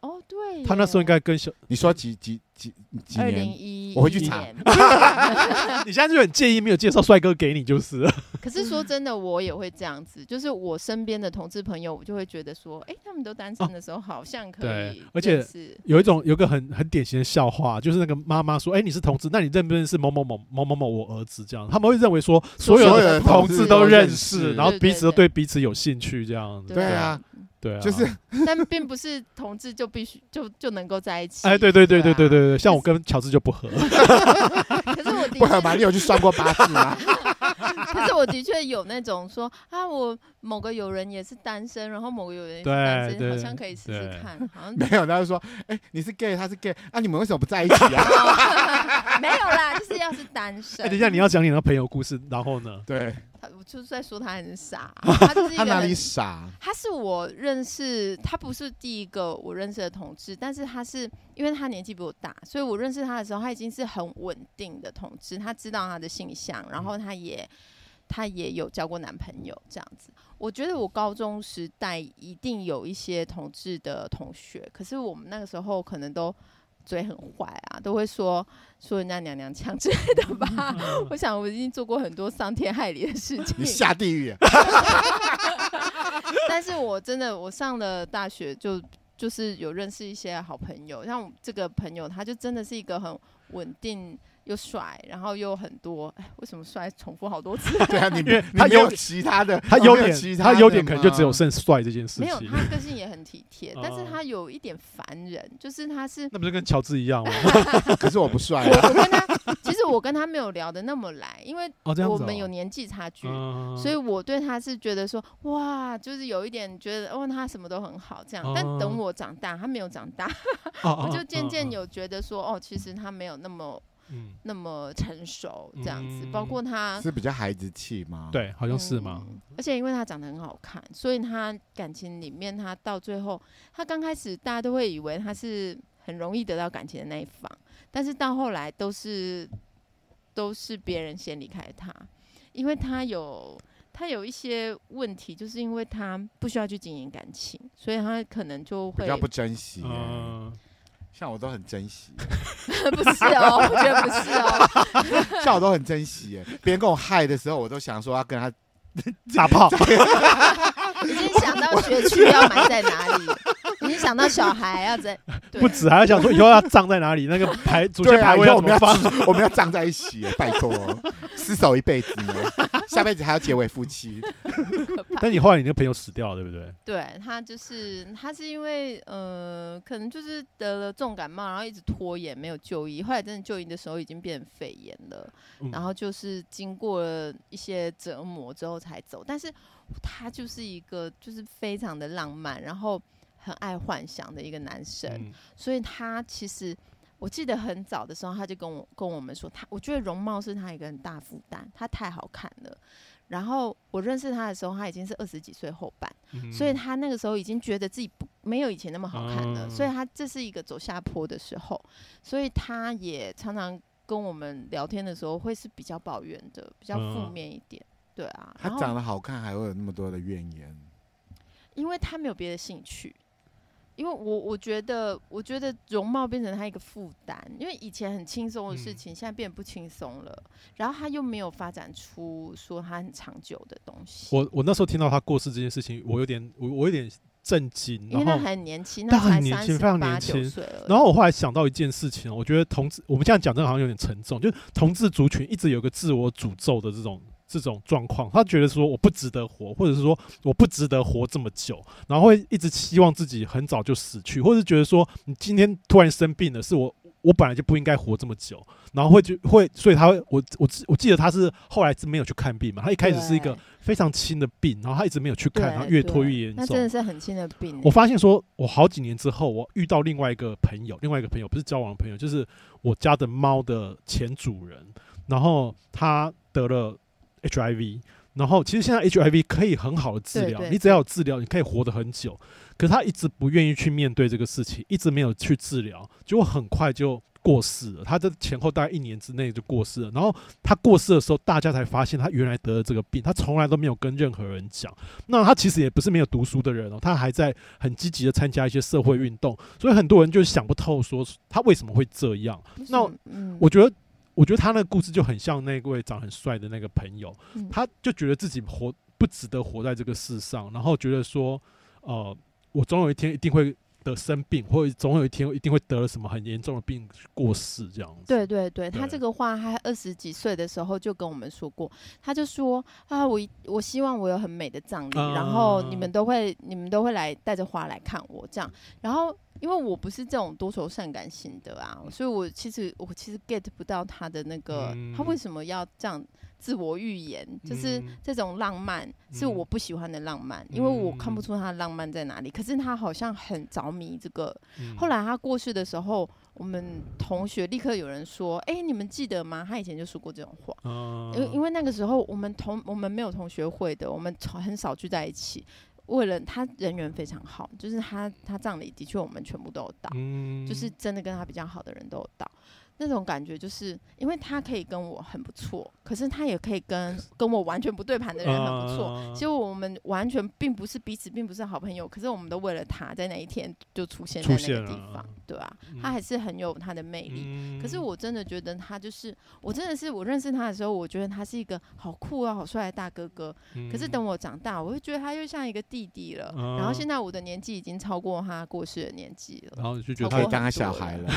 哦，对，他那时候应该跟小你说几几几几年？二零一，我回去查。你现在就很介意没有介绍帅哥给你，就是了。可是说真的，我也会这样子，就是我身边的同志朋友，我就会觉得说，哎，他们都单身的时候，好像可以。对，而且有一种有个很很典型的笑话，就是那个妈妈说，哎，你是同志，那你认不认识某某某某某某我儿子？这样，他们会认为说，所有的同志都认识，然后彼此都对彼此有兴趣，这样子。对啊。对啊，就是，但并不是同志就必须就就能够在一起。哎，对对对对对对对，像我跟乔治就不合。可是我不合嘛？你有去算过八字吗？可是我的确有那种说啊，我某个友人也是单身，然后某个友人也是单身，好像可以试试看。好像 没有，他就说，哎，你是 gay，他是 gay，啊，你们为什么不在一起啊？没有啦，就是要是单身。哎，等一下，你要讲你的朋友故事，然后呢？对。我就是在说他很傻，他就是一个他哪里傻？他是我认识，他不是第一个我认识的同志，但是他是因为他年纪比我大，所以我认识他的时候，他已经是很稳定的同志，他知道他的性向，然后他也他也有交过男朋友这样子。我觉得我高中时代一定有一些同志的同学，可是我们那个时候可能都。嘴很坏啊，都会说说人家娘娘腔之类的吧。我想我已经做过很多伤天害理的事情。你下地狱啊！但是我真的，我上了大学就就是有认识一些好朋友，像这个朋友，他就真的是一个很稳定。又帅，然后又很多，哎，为什么帅重复好多次？对啊，你他有其他的，他优点，他优点可能就只有剩帅这件事情。没有，他个性也很体贴，但是他有一点烦人，就是他是 那不是跟乔治一样吗？可是我不帅啊。我跟他其实我跟他没有聊得那么来，因为我们有年纪差距，所以我对他是觉得说哇，就是有一点觉得哦，他什么都很好这样。但等我长大，他没有长大，我就渐渐有觉得说哦，其实他没有那么。嗯，那么成熟这样子，嗯、包括他是比较孩子气吗？对，好像是吗、嗯？而且因为他长得很好看，所以他感情里面，他到最后，他刚开始大家都会以为他是很容易得到感情的那一方，但是到后来都是都是别人先离开他，因为他有他有一些问题，就是因为他不需要去经营感情，所以他可能就会比较不珍惜。嗯像我都很珍惜，不是哦，我觉得不是哦。像我都很珍惜，耶，别人跟我嗨的时候，我都想说要跟他 打炮。已经想到学区要埋在哪里，已经想到小孩要在，不止还要想说以后要葬在哪里，那个排祖先牌位要怎么放？我们要葬在一起，拜托，厮守一辈子呢，下辈子还要结为夫妻。但你后来你那个朋友死掉了，对不对？对，他就是他是因为呃，可能就是得了重感冒，然后一直拖延没有就医，后来真的就医的时候已经变成肺炎了，嗯、然后就是经过了一些折磨之后才走。但是他就是一个就是非常的浪漫，然后很爱幻想的一个男生，嗯、所以他其实我记得很早的时候他就跟我跟我们说，他我觉得容貌是他一个很大负担，他太好看了。然后我认识他的时候，他已经是二十几岁后半，嗯、所以他那个时候已经觉得自己不没有以前那么好看了，嗯、所以他这是一个走下坡的时候，所以他也常常跟我们聊天的时候会是比较抱怨的，比较负面一点，嗯、对啊。他长得好看还会有那么多的怨言，因为他没有别的兴趣，因为我我觉得，我觉得容貌变成他一个负担，因为以前很轻松的事情，嗯、现在变得不轻松了。然后他又没有发展出说他很长久的东西。我我那时候听到他过世这件事情，我有点我我有点震惊，因为他很年轻，他很年轻，非常年轻。然后我后来想到一件事情，我觉得同志，我们现在讲真的好像有点沉重，就是同志族群一直有个自我诅咒的这种。这种状况，他觉得说我不值得活，或者是说我不值得活这么久，然后会一直希望自己很早就死去，或者是觉得说你今天突然生病了，是我我本来就不应该活这么久，然后会就会，所以他会我我我记得他是后来是没有去看病嘛，他一开始是一个非常轻的病，然后他一直没有去看，然后越拖越严重，那真的是很轻的病。我发现说，我好几年之后，我遇到另外一个朋友，另外一个朋友不是交往的朋友，就是我家的猫的前主人，然后他得了 HIV。然后，其实现在 HIV 可以很好的治疗，你只要有治疗，你可以活得很久。可是他一直不愿意去面对这个事情，一直没有去治疗，结果很快就过世了。他在前后大概一年之内就过世了。然后他过世的时候，大家才发现他原来得了这个病，他从来都没有跟任何人讲。那他其实也不是没有读书的人哦，他还在很积极的参加一些社会运动。所以很多人就想不透，说他为什么会这样。那我觉得。我觉得他那个故事就很像那位长很帅的那个朋友，嗯、他就觉得自己活不值得活在这个世上，然后觉得说，呃，我总有一天一定会得生病，或者总有一天一定会得了什么很严重的病过世这样子。对对对，他这个话他二十几岁的时候就跟我们说过，他就说啊，我我希望我有很美的葬礼，嗯、然后你们都会你们都会来带着花来看我这样，然后。因为我不是这种多愁善感型的啊，所以我其实我其实 get 不到他的那个，嗯、他为什么要这样自我预言，嗯、就是这种浪漫是我不喜欢的浪漫，嗯、因为我看不出他的浪漫在哪里。可是他好像很着迷这个。嗯、后来他过世的时候，我们同学立刻有人说：“哎、欸，你们记得吗？他以前就说过这种话。嗯”因为因为那个时候我们同我们没有同学会的，我们很少聚在一起。为了他人缘非常好，就是他他葬礼的确我们全部都有到，嗯、就是真的跟他比较好的人都有到。那种感觉就是，因为他可以跟我很不错，可是他也可以跟跟我完全不对盘的人很不错。其实我们完全并不是彼此，并不是好朋友，可是我们都为了他在那一天就出现在那个地方，对吧？他还是很有他的魅力。可是我真的觉得他就是，我真的是我认识他的时候，我觉得他是一个好酷啊、好帅的大哥哥。可是等我长大，我会觉得他又像一个弟弟了。然后现在我的年纪已经超过他过世的年纪了，然后就觉得他当他小孩了，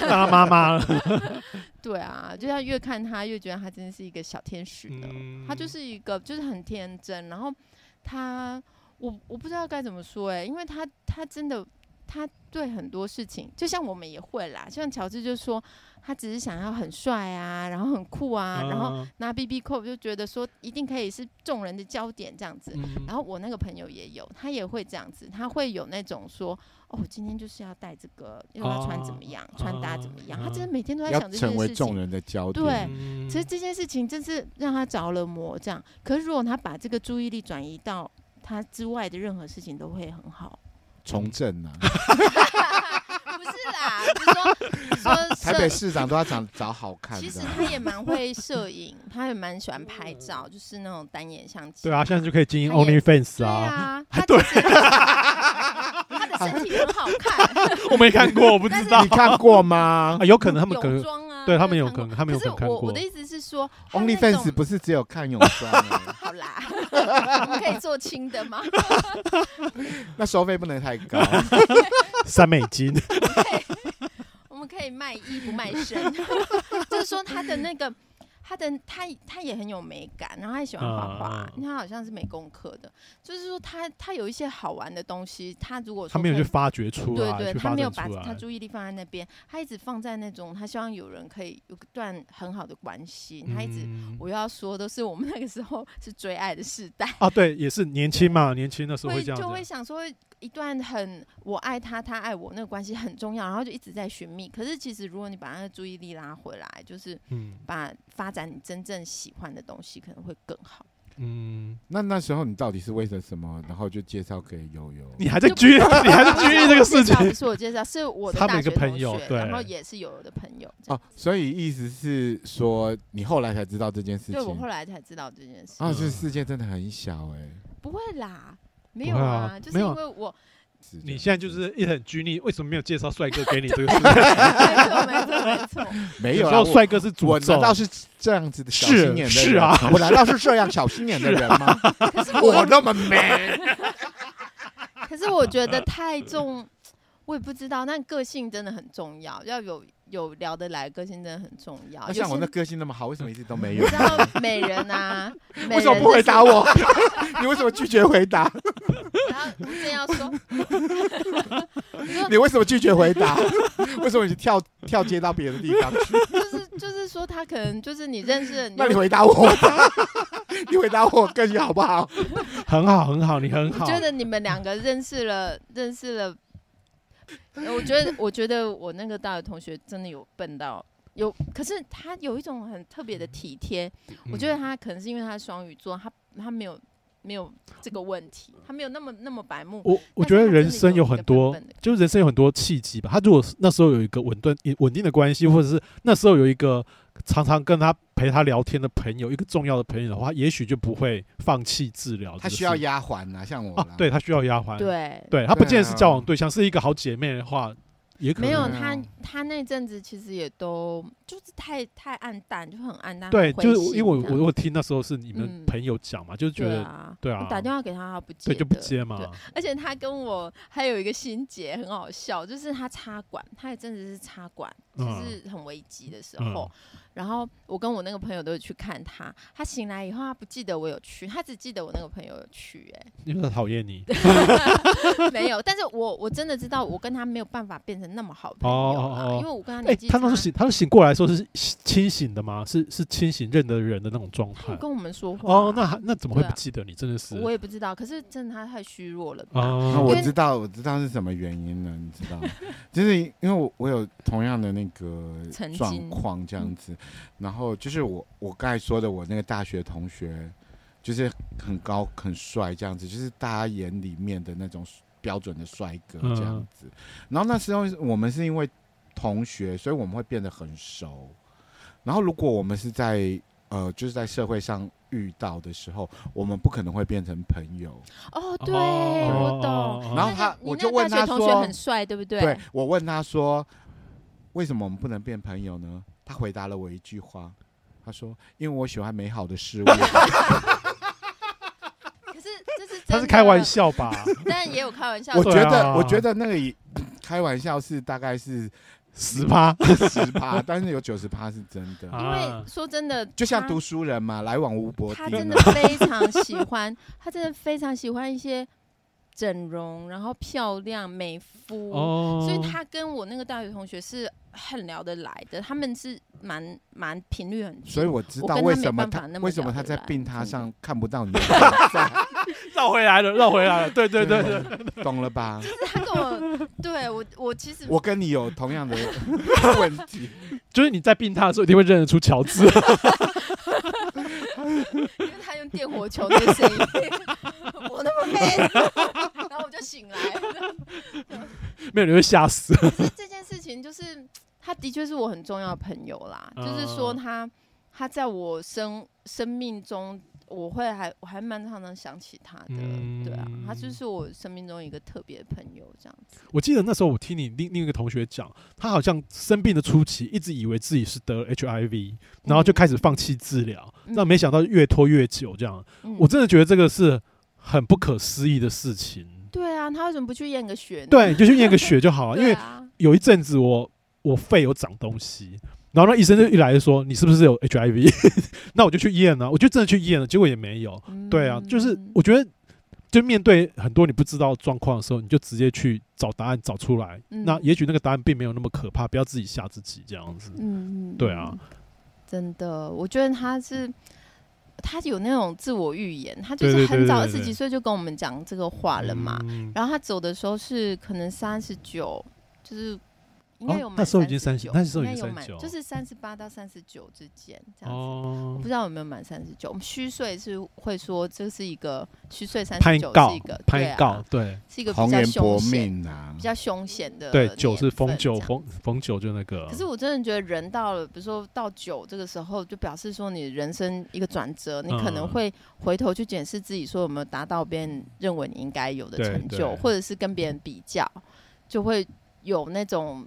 当他妈妈了。对啊，就像越看他越觉得他真的是一个小天使的，嗯、他就是一个就是很天真，然后他我我不知道该怎么说哎、欸，因为他他真的他对很多事情，就像我们也会啦，像乔治就说。他只是想要很帅啊，然后很酷啊，然后拿 BB 扣就觉得说一定可以是众人的焦点这样子。然后我那个朋友也有，他也会这样子，他会有那种说，哦，我今天就是要带这个，又要穿怎么样，穿搭怎么样。他真的每天都在想这件事情。成为众人的焦点。对，其实这件事情真是让他着了魔这样。可是如果他把这个注意力转移到他之外的任何事情，都会很好。从政啊。不是啦，就是说说 台北市长都要长找好看。其实他也蛮会摄影，他也蛮喜欢拍照，就是那种单眼相机。对啊，现在就可以经营 OnlyFans 啊。对啊，他的身体很好看。我没看过，我不知道。你看过吗？有可能他们可能对他们有可能，他们有可能看过。我的意思是说，OnlyFans 不是只有看泳装。好啦，我们可以做轻的吗？那收费不能太高。三美金，我们可以卖艺不卖身，就是说他的那个。他的他他也很有美感，然后他也喜欢画画，他好像是美工科的，就是说他他有一些好玩的东西，他如果说他没有去发掘出来，对对，他没有把他注意力放在那边，他一直放在那种他希望有人可以有段很好的关系，他一直我要说都是我们那个时候是追爱的时代啊，对，也是年轻嘛，年轻的时候会这样，就会想说。一段很我爱他，他爱我，那个关系很重要，然后就一直在寻觅。可是其实如果你把那个注意力拉回来，就是把发展你真正喜欢的东西，可能会更好。嗯，那那时候你到底是为了什么？然后就介绍给悠悠？你还在拘，你还在拘这个事情？不是我介绍，是我的大学朋友，对，然后也是悠悠的朋友。哦，所以意思是说，你后来才知道这件事情？对，我后来才知道这件事。啊，这世界真的很小哎。不会啦。没有啊，就是因为我你现在就是一很拘泥，为什么没有介绍帅哥给你这个事？没错，没错，没错，没有。帅哥是主，难道是这样子的小心眼的人？是啊，我难道是这样小心眼的人吗？我那么 man。可是我觉得太重，我也不知道。但个性真的很重要，要有。有聊得来，个性真的很重要。像我那个性那么好，为什么一直都没有？你知道美人啊，为什么不回答我？你为什么拒绝回答？然后这样说，你为什么拒绝回答？为什么你跳跳接到别的地方去？就是就是说，他可能就是你认识的。那你回答我，你回答我个性好不好？很好，很好，你很好。我觉得你们两个认识了，认识了。我觉得，我觉得我那个大学同学真的有笨到有，可是他有一种很特别的体贴。我觉得他可能是因为他是双鱼座，他他没有没有这个问题，他没有那么那么白目。我我觉得人生有很多，就是人生有很多契机吧。他如果那时候有一个稳定稳定的关系，或者是那时候有一个。常常跟他陪他聊天的朋友，一个重要的朋友的话，也许就不会放弃治疗。他需要丫鬟啊，像我啊，对他需要丫鬟。对，对他不见得是交往对象，是一个好姐妹的话。也可能没有他，他那阵子其实也都就是太太暗淡，就很暗淡。对，就是因为我我我听那时候是你们朋友讲嘛，嗯、就是觉得对啊，打电话给他他不接，对就不接嘛。而且他跟我还有一个心结很好笑，就是他插管，他也真的是插管，就是很危急的时候。嗯、然后我跟我那个朋友都有去看他，他醒来以后他不记得我有去，他只记得我那个朋友有去、欸。哎，因为他讨厌你。没有，但是我我真的知道，我跟他没有办法变成。那么好朋友啊，因为我跟他年纪，他当时醒，他是醒过来的时候是清醒的吗？是是清醒认得人的那种状态。跟我们说话哦，那那怎么会不记得你？真的是我也不知道，可是真的他太虚弱了。哦，我知道，我知道是什么原因了，你知道？就是因为我我有同样的那个状况这样子，然后就是我我刚才说的，我那个大学同学就是很高很帅这样子，就是大家眼里面的那种。标准的帅哥这样子，嗯、然后那时候我们是因为同学，所以我们会变得很熟。然后如果我们是在呃，就是在社会上遇到的时候，我们不可能会变成朋友。哦，对，哦、我懂。然后他，我就问他说，同学很帅，对不对？对，我问他说，为什么我们不能变朋友呢？他回答了我一句话，他说：“因为我喜欢美好的事物。”可是这是他是开玩笑吧？但也有开玩笑。我觉得，我觉得那个开玩笑是大概是十趴，十趴，但是有九十趴是真的。因为说真的，就像读书人嘛，来往无薄。他真的非常喜欢，他真的非常喜欢一些整容，然后漂亮美肤，所以他跟我那个大学同学是很聊得来的，他们是。蛮蛮频率很，所以我知道为什么他为什么他在病榻上看不到你。绕回来了，绕回来了，对对对对，懂了吧？就是他跟我，对我我其实我跟你有同样的 问题，就是你在病榻的时候一定会认得出乔治，因为他用电火球那个声音，我那么黑，然后我就醒来了，没有你会吓死。这件事情就是。他的确是我很重要的朋友啦，嗯、就是说他他在我生生命中，我会还我还蛮常常想起他的，嗯、对啊，他就是我生命中一个特别的朋友这样子。我记得那时候我听你另另一个同学讲，他好像生病的初期一直以为自己是得 HIV，然后就开始放弃治疗，那、嗯、没想到越拖越久这样。嗯、我真的觉得这个是很不可思议的事情。对啊，他为什么不去验个血呢？对，就去验个血就好了，啊、因为有一阵子我。我肺有长东西，然后那医生就一来就说，你是不是有 HIV？那我就去验了，我就真的去验了，结果也没有。嗯、对啊，就是我觉得，就面对很多你不知道状况的时候，你就直接去找答案找出来。嗯、那也许那个答案并没有那么可怕，不要自己吓自己这样子。嗯，对啊，真的，我觉得他是他有那种自我预言，他就是很早二十几岁就跟我们讲这个话了嘛。然后他走的时候是可能三十九，就是。应该有满、哦。那时候已经三十，那时候已经三十九，就是三十八到三十九之间这样子。哦、我不知道有没有满三十九。我们虚岁是会说这是一个虚岁三十九是一个拍告，对，是一个比较凶险啊，比较凶险的。对，九是逢九逢逢九就那个。可是我真的觉得人到了，比如说到九这个时候，就表示说你人生一个转折，你可能会回头去检视自己，说有没有达到别人认为你应该有的成就，或者是跟别人比较，就会有那种。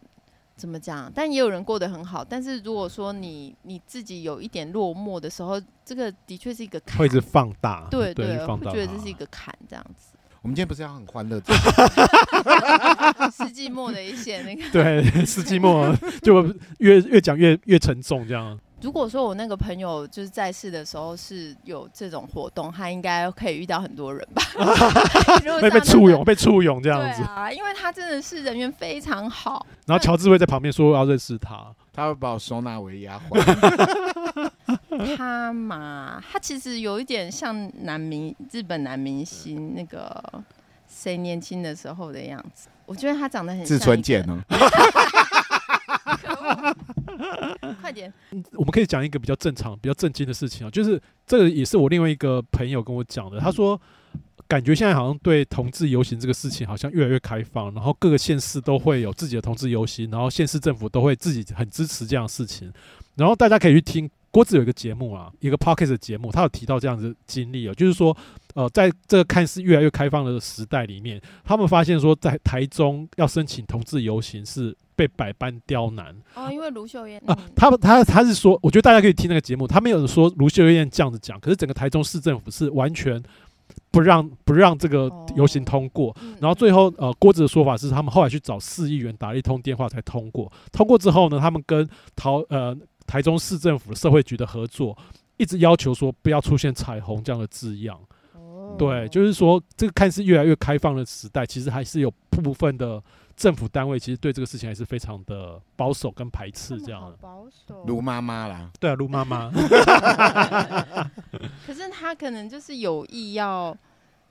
怎么讲？但也有人过得很好。但是如果说你你自己有一点落寞的时候，这个的确是一个坎，会一直放大。对 对，对，我会觉得这是一个坎，这样子。我们今天不是要很欢乐？世纪末的一些那个，对，世纪末就越越讲越越沉重，这样。如果说我那个朋友就是在世的时候是有这种活动，他应该可以遇到很多人吧？被被簇拥，被簇拥这样子啊！因为他真的是人缘非常好。然后乔治会在旁边说要认识他，他会把我收纳为丫鬟。他嘛，他其实有一点像男明日本男明星那个谁年轻的时候的样子。我觉得他长得很像志村健哦。快点！我们可以讲一个比较正常、比较震惊的事情啊，就是这个也是我另外一个朋友跟我讲的。他说，感觉现在好像对同志游行这个事情好像越来越开放，然后各个县市都会有自己的同志游行，然后县市政府都会自己很支持这样的事情。然后大家可以去听郭子有一个节目啊，一个 p o c k e t 的节目，他有提到这样子的经历哦，就是说，呃，在这个看似越来越开放的时代里面，他们发现说，在台中要申请同志游行是。被百般刁难。哦，因为卢秀燕。啊，他他他是说，我觉得大家可以听那个节目，他没有说卢秀燕这样子讲，可是整个台中市政府是完全不让不让这个游行通过，然后最后呃郭子的说法是，他们后来去找市议员打了一通电话才通过，通过之后呢，他们跟桃呃台中市政府社会局的合作，一直要求说不要出现彩虹这样的字样，对，就是说这个看似越来越开放的时代，其实还是有部分的。政府单位其实对这个事情还是非常的保守跟排斥，这样的。保守。卢妈妈啦，对啊，卢妈妈。可是他可能就是有意要，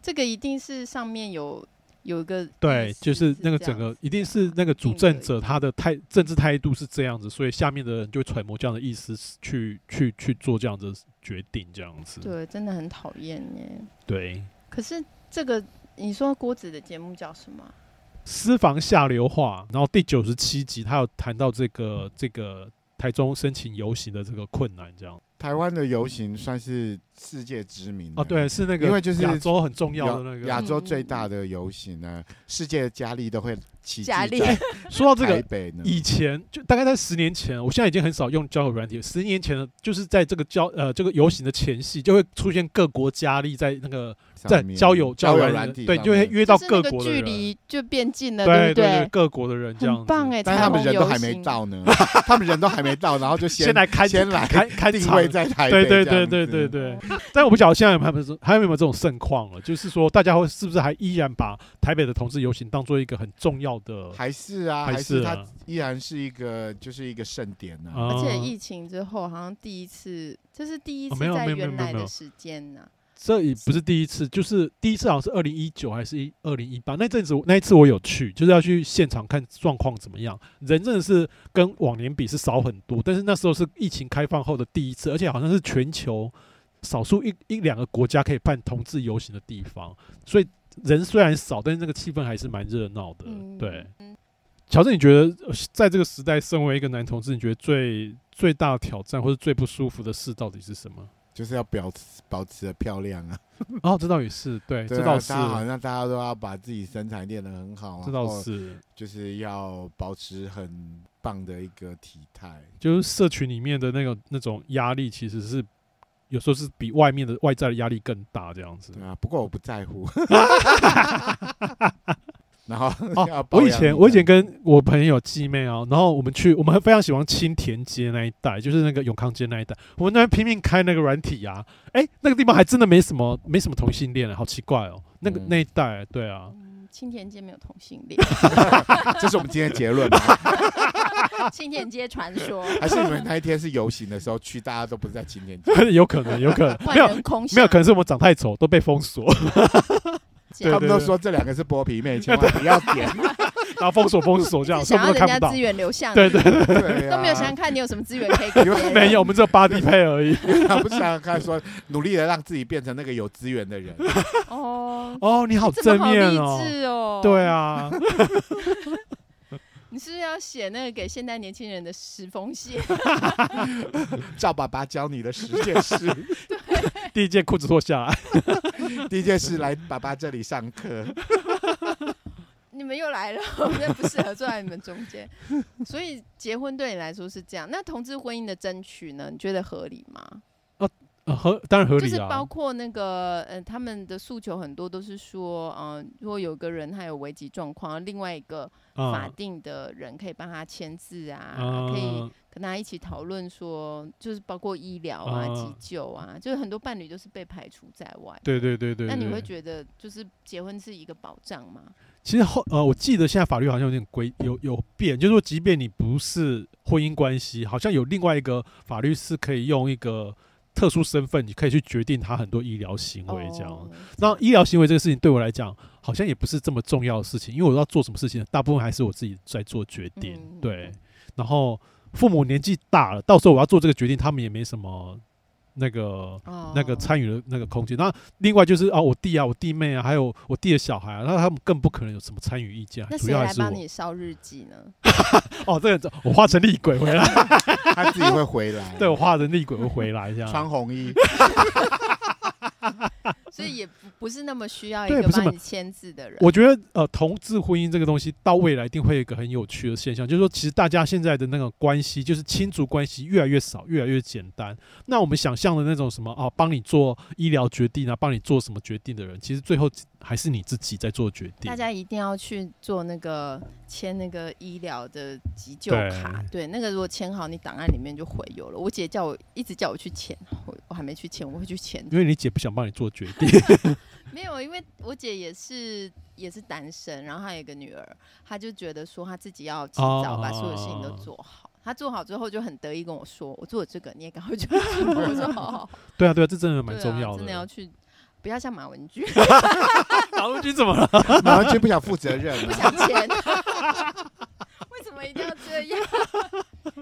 这个一定是上面有有一个。对，就是那个整个一定是那个主政者他的态政治态度是这样子，所以下面的人就会揣摩这样的意思去去去做这样的决定，这样子。对，真的很讨厌耶。对。可是这个你说郭子的节目叫什么？私房下流话，然后第九十七集，他有谈到这个这个台中申请游行的这个困难，这样。台湾的游行算是世界知名哦，对，是那个，因为就是亚洲很重要的那个。亚洲最大的游行呢，世界的佳丽都会齐聚在。说到这个，以前就大概在十年前，我现在已经很少用交友软体。十年前呢就是在这个交呃这个游行的前夕，就会出现各国佳丽在那个。在交友交友软体，对，就会约到各国的人，距离就变近了，对对对，各国的人这棒哎，但是他们人都还没到呢，他们人都还没到，然后就先来开，先来开开定位在台北，对对对对对对。但我不晓得现在还有没有还有没有这种盛况了，就是说大家会是不是还依然把台北的同志游行当做一个很重要的？还是啊，还是它依然是一个就是一个盛典呢？而且疫情之后，好像第一次，这是第一次在原来的时间呢。这也不是第一次，就是第一次好像是二零一九还是一二零一八那阵子，那一次我有去，就是要去现场看状况怎么样。人真的是跟往年比是少很多，但是那时候是疫情开放后的第一次，而且好像是全球少数一一两个国家可以办同志游行的地方，所以人虽然少，但是那个气氛还是蛮热闹的。对，乔治，你觉得在这个时代，身为一个男同志，你觉得最最大的挑战或者最不舒服的事到底是什么？就是要保持保持的漂亮啊！哦，这倒也是，对，这倒是。好像大家都要把自己身材练得很好，这倒是。就是要保持很棒的一个体态。就是社群里面的那个那种压力，其实是有时候是比外面的外在的压力更大，这样子。对啊，不过我不在乎。然后哦，我以前我以前跟我朋友继妹啊，然后我们去，我们非常喜欢青田街那一带，就是那个永康街那一带，我们那边拼命开那个软体啊，哎，那个地方还真的没什么没什么同性恋，好奇怪哦，那个那一带，对啊，青田街没有同性恋，这是我们今天的结论吗？青田街传说，还是你们那一天是游行的时候去，大家都不是在青田街？有可能，有可能，没有没有，可能是我们长太丑，都被封锁。他们都说这两个是剥皮妹，千万不要点。然后封锁封锁这样，想要人家资源流向，对对对，都没有想想看你有什么资源可以给。没有，我们只有 body pay 而已。他不想想看，说努力的让自己变成那个有资源的人。哦哦，你好正面哦，对啊。你是不是要写那个给现代年轻人的十封信？赵爸爸教你的十件事。第一件裤子脱下来。第一件事来爸爸这里上课。你们又来了，我们不适合坐在你们中间。所以结婚对你来说是这样，那同志婚姻的争取呢？你觉得合理吗？合当然合理啊，就是包括那个呃，他们的诉求很多都是说，嗯、呃，如果有个人他有危急状况，另外一个法定的人可以帮他签字啊，嗯、可以跟他一起讨论说，就是包括医疗啊、嗯、急救啊，就是很多伴侣都是被排除在外。对对对对，对。那你会觉得，就是结婚是一个保障吗？其实后呃，我记得现在法律好像有点规有有变，就是说，即便你不是婚姻关系，好像有另外一个法律是可以用一个。特殊身份，你可以去决定他很多医疗行为，这样。Oh. 那医疗行为这个事情对我来讲，好像也不是这么重要的事情，因为我要做什么事情，大部分还是我自己在做决定。嗯、对，然后父母年纪大了，到时候我要做这个决定，他们也没什么。那个、oh. 那个参与的那个空间，那另外就是啊，我弟啊，我弟妹啊，还有我弟的小孩啊，那他们更不可能有什么参与意见。那谁来帮你烧日记呢？哦，这个我化成厉鬼回来，他自己会回来。对，我化成厉鬼会回来，这样穿红衣。所以也不不是那么需要一个帮你签字的人。我觉得呃，同志婚姻这个东西到未来一定会有一个很有趣的现象，就是说，其实大家现在的那个关系，就是亲族关系越来越少，越来越简单。那我们想象的那种什么啊，帮你做医疗决定啊，帮你做什么决定的人，其实最后。还是你自己在做决定。大家一定要去做那个签那个医疗的急救卡，对，对，那个如果签好，你档案里面就回有了。我姐叫我一直叫我去签，我我还没去签，我会去签。因为你姐不想帮你做决定。没有，因为我姐也是也是单身，然后她有一个女儿，她就觉得说她自己要尽早把所有事情都做好。她做好之后就很得意跟我说：“我做了这个，你也赶快去做。”我说：“好好。”对啊，对啊，这真的蛮重要的，真的要去。不要像马文君，马文君怎么了？马文君不想负责任，不想钱，为什么一定要这样？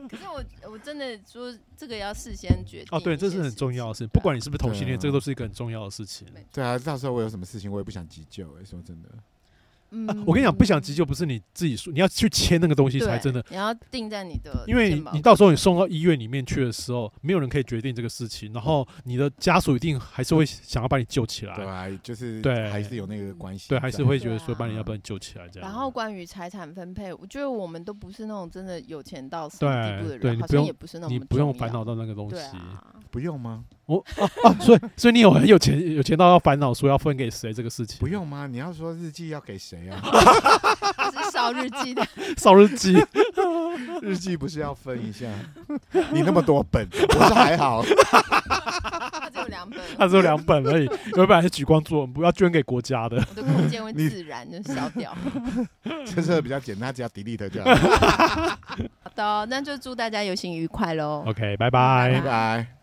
可是我我真的说，这个要事先决定。哦，对，这是很重要的事，不管你是不是同性恋，这个都是一个很重要的事情。对啊，到时候我有什么事情，我也不想急救。哎，说真的。嗯、啊，我跟你讲，不想急救不是你自己说，你要去签那个东西才真的。你要定在你的，因为你你到时候你送到医院里面去的时候，没有人可以决定这个事情，然后你的家属一定还是会想要把你救起来。对啊，就是对，还是有那个关系。对，还是会觉得说把你要把你救起来这样。然后关于财产分配，我觉得我们都不是那种真的有钱到什么地步的人，对，好像也不是那种你不用烦恼到那个东西，不用吗？我哦哦，所以所以你有很有钱有钱到要烦恼说要分给谁这个事情？不用吗？你要说日记要给谁啊？是烧日记的，烧日记，日记不是要分一下？你那么多本，我说还好。他只有两本，他只有两本而已。有一本还是举光做，不要捐给国家的。我的空间会自然就消掉。这是比较简单，只要 delete 就好。好的，那就祝大家游行愉快喽。OK，拜拜，拜拜。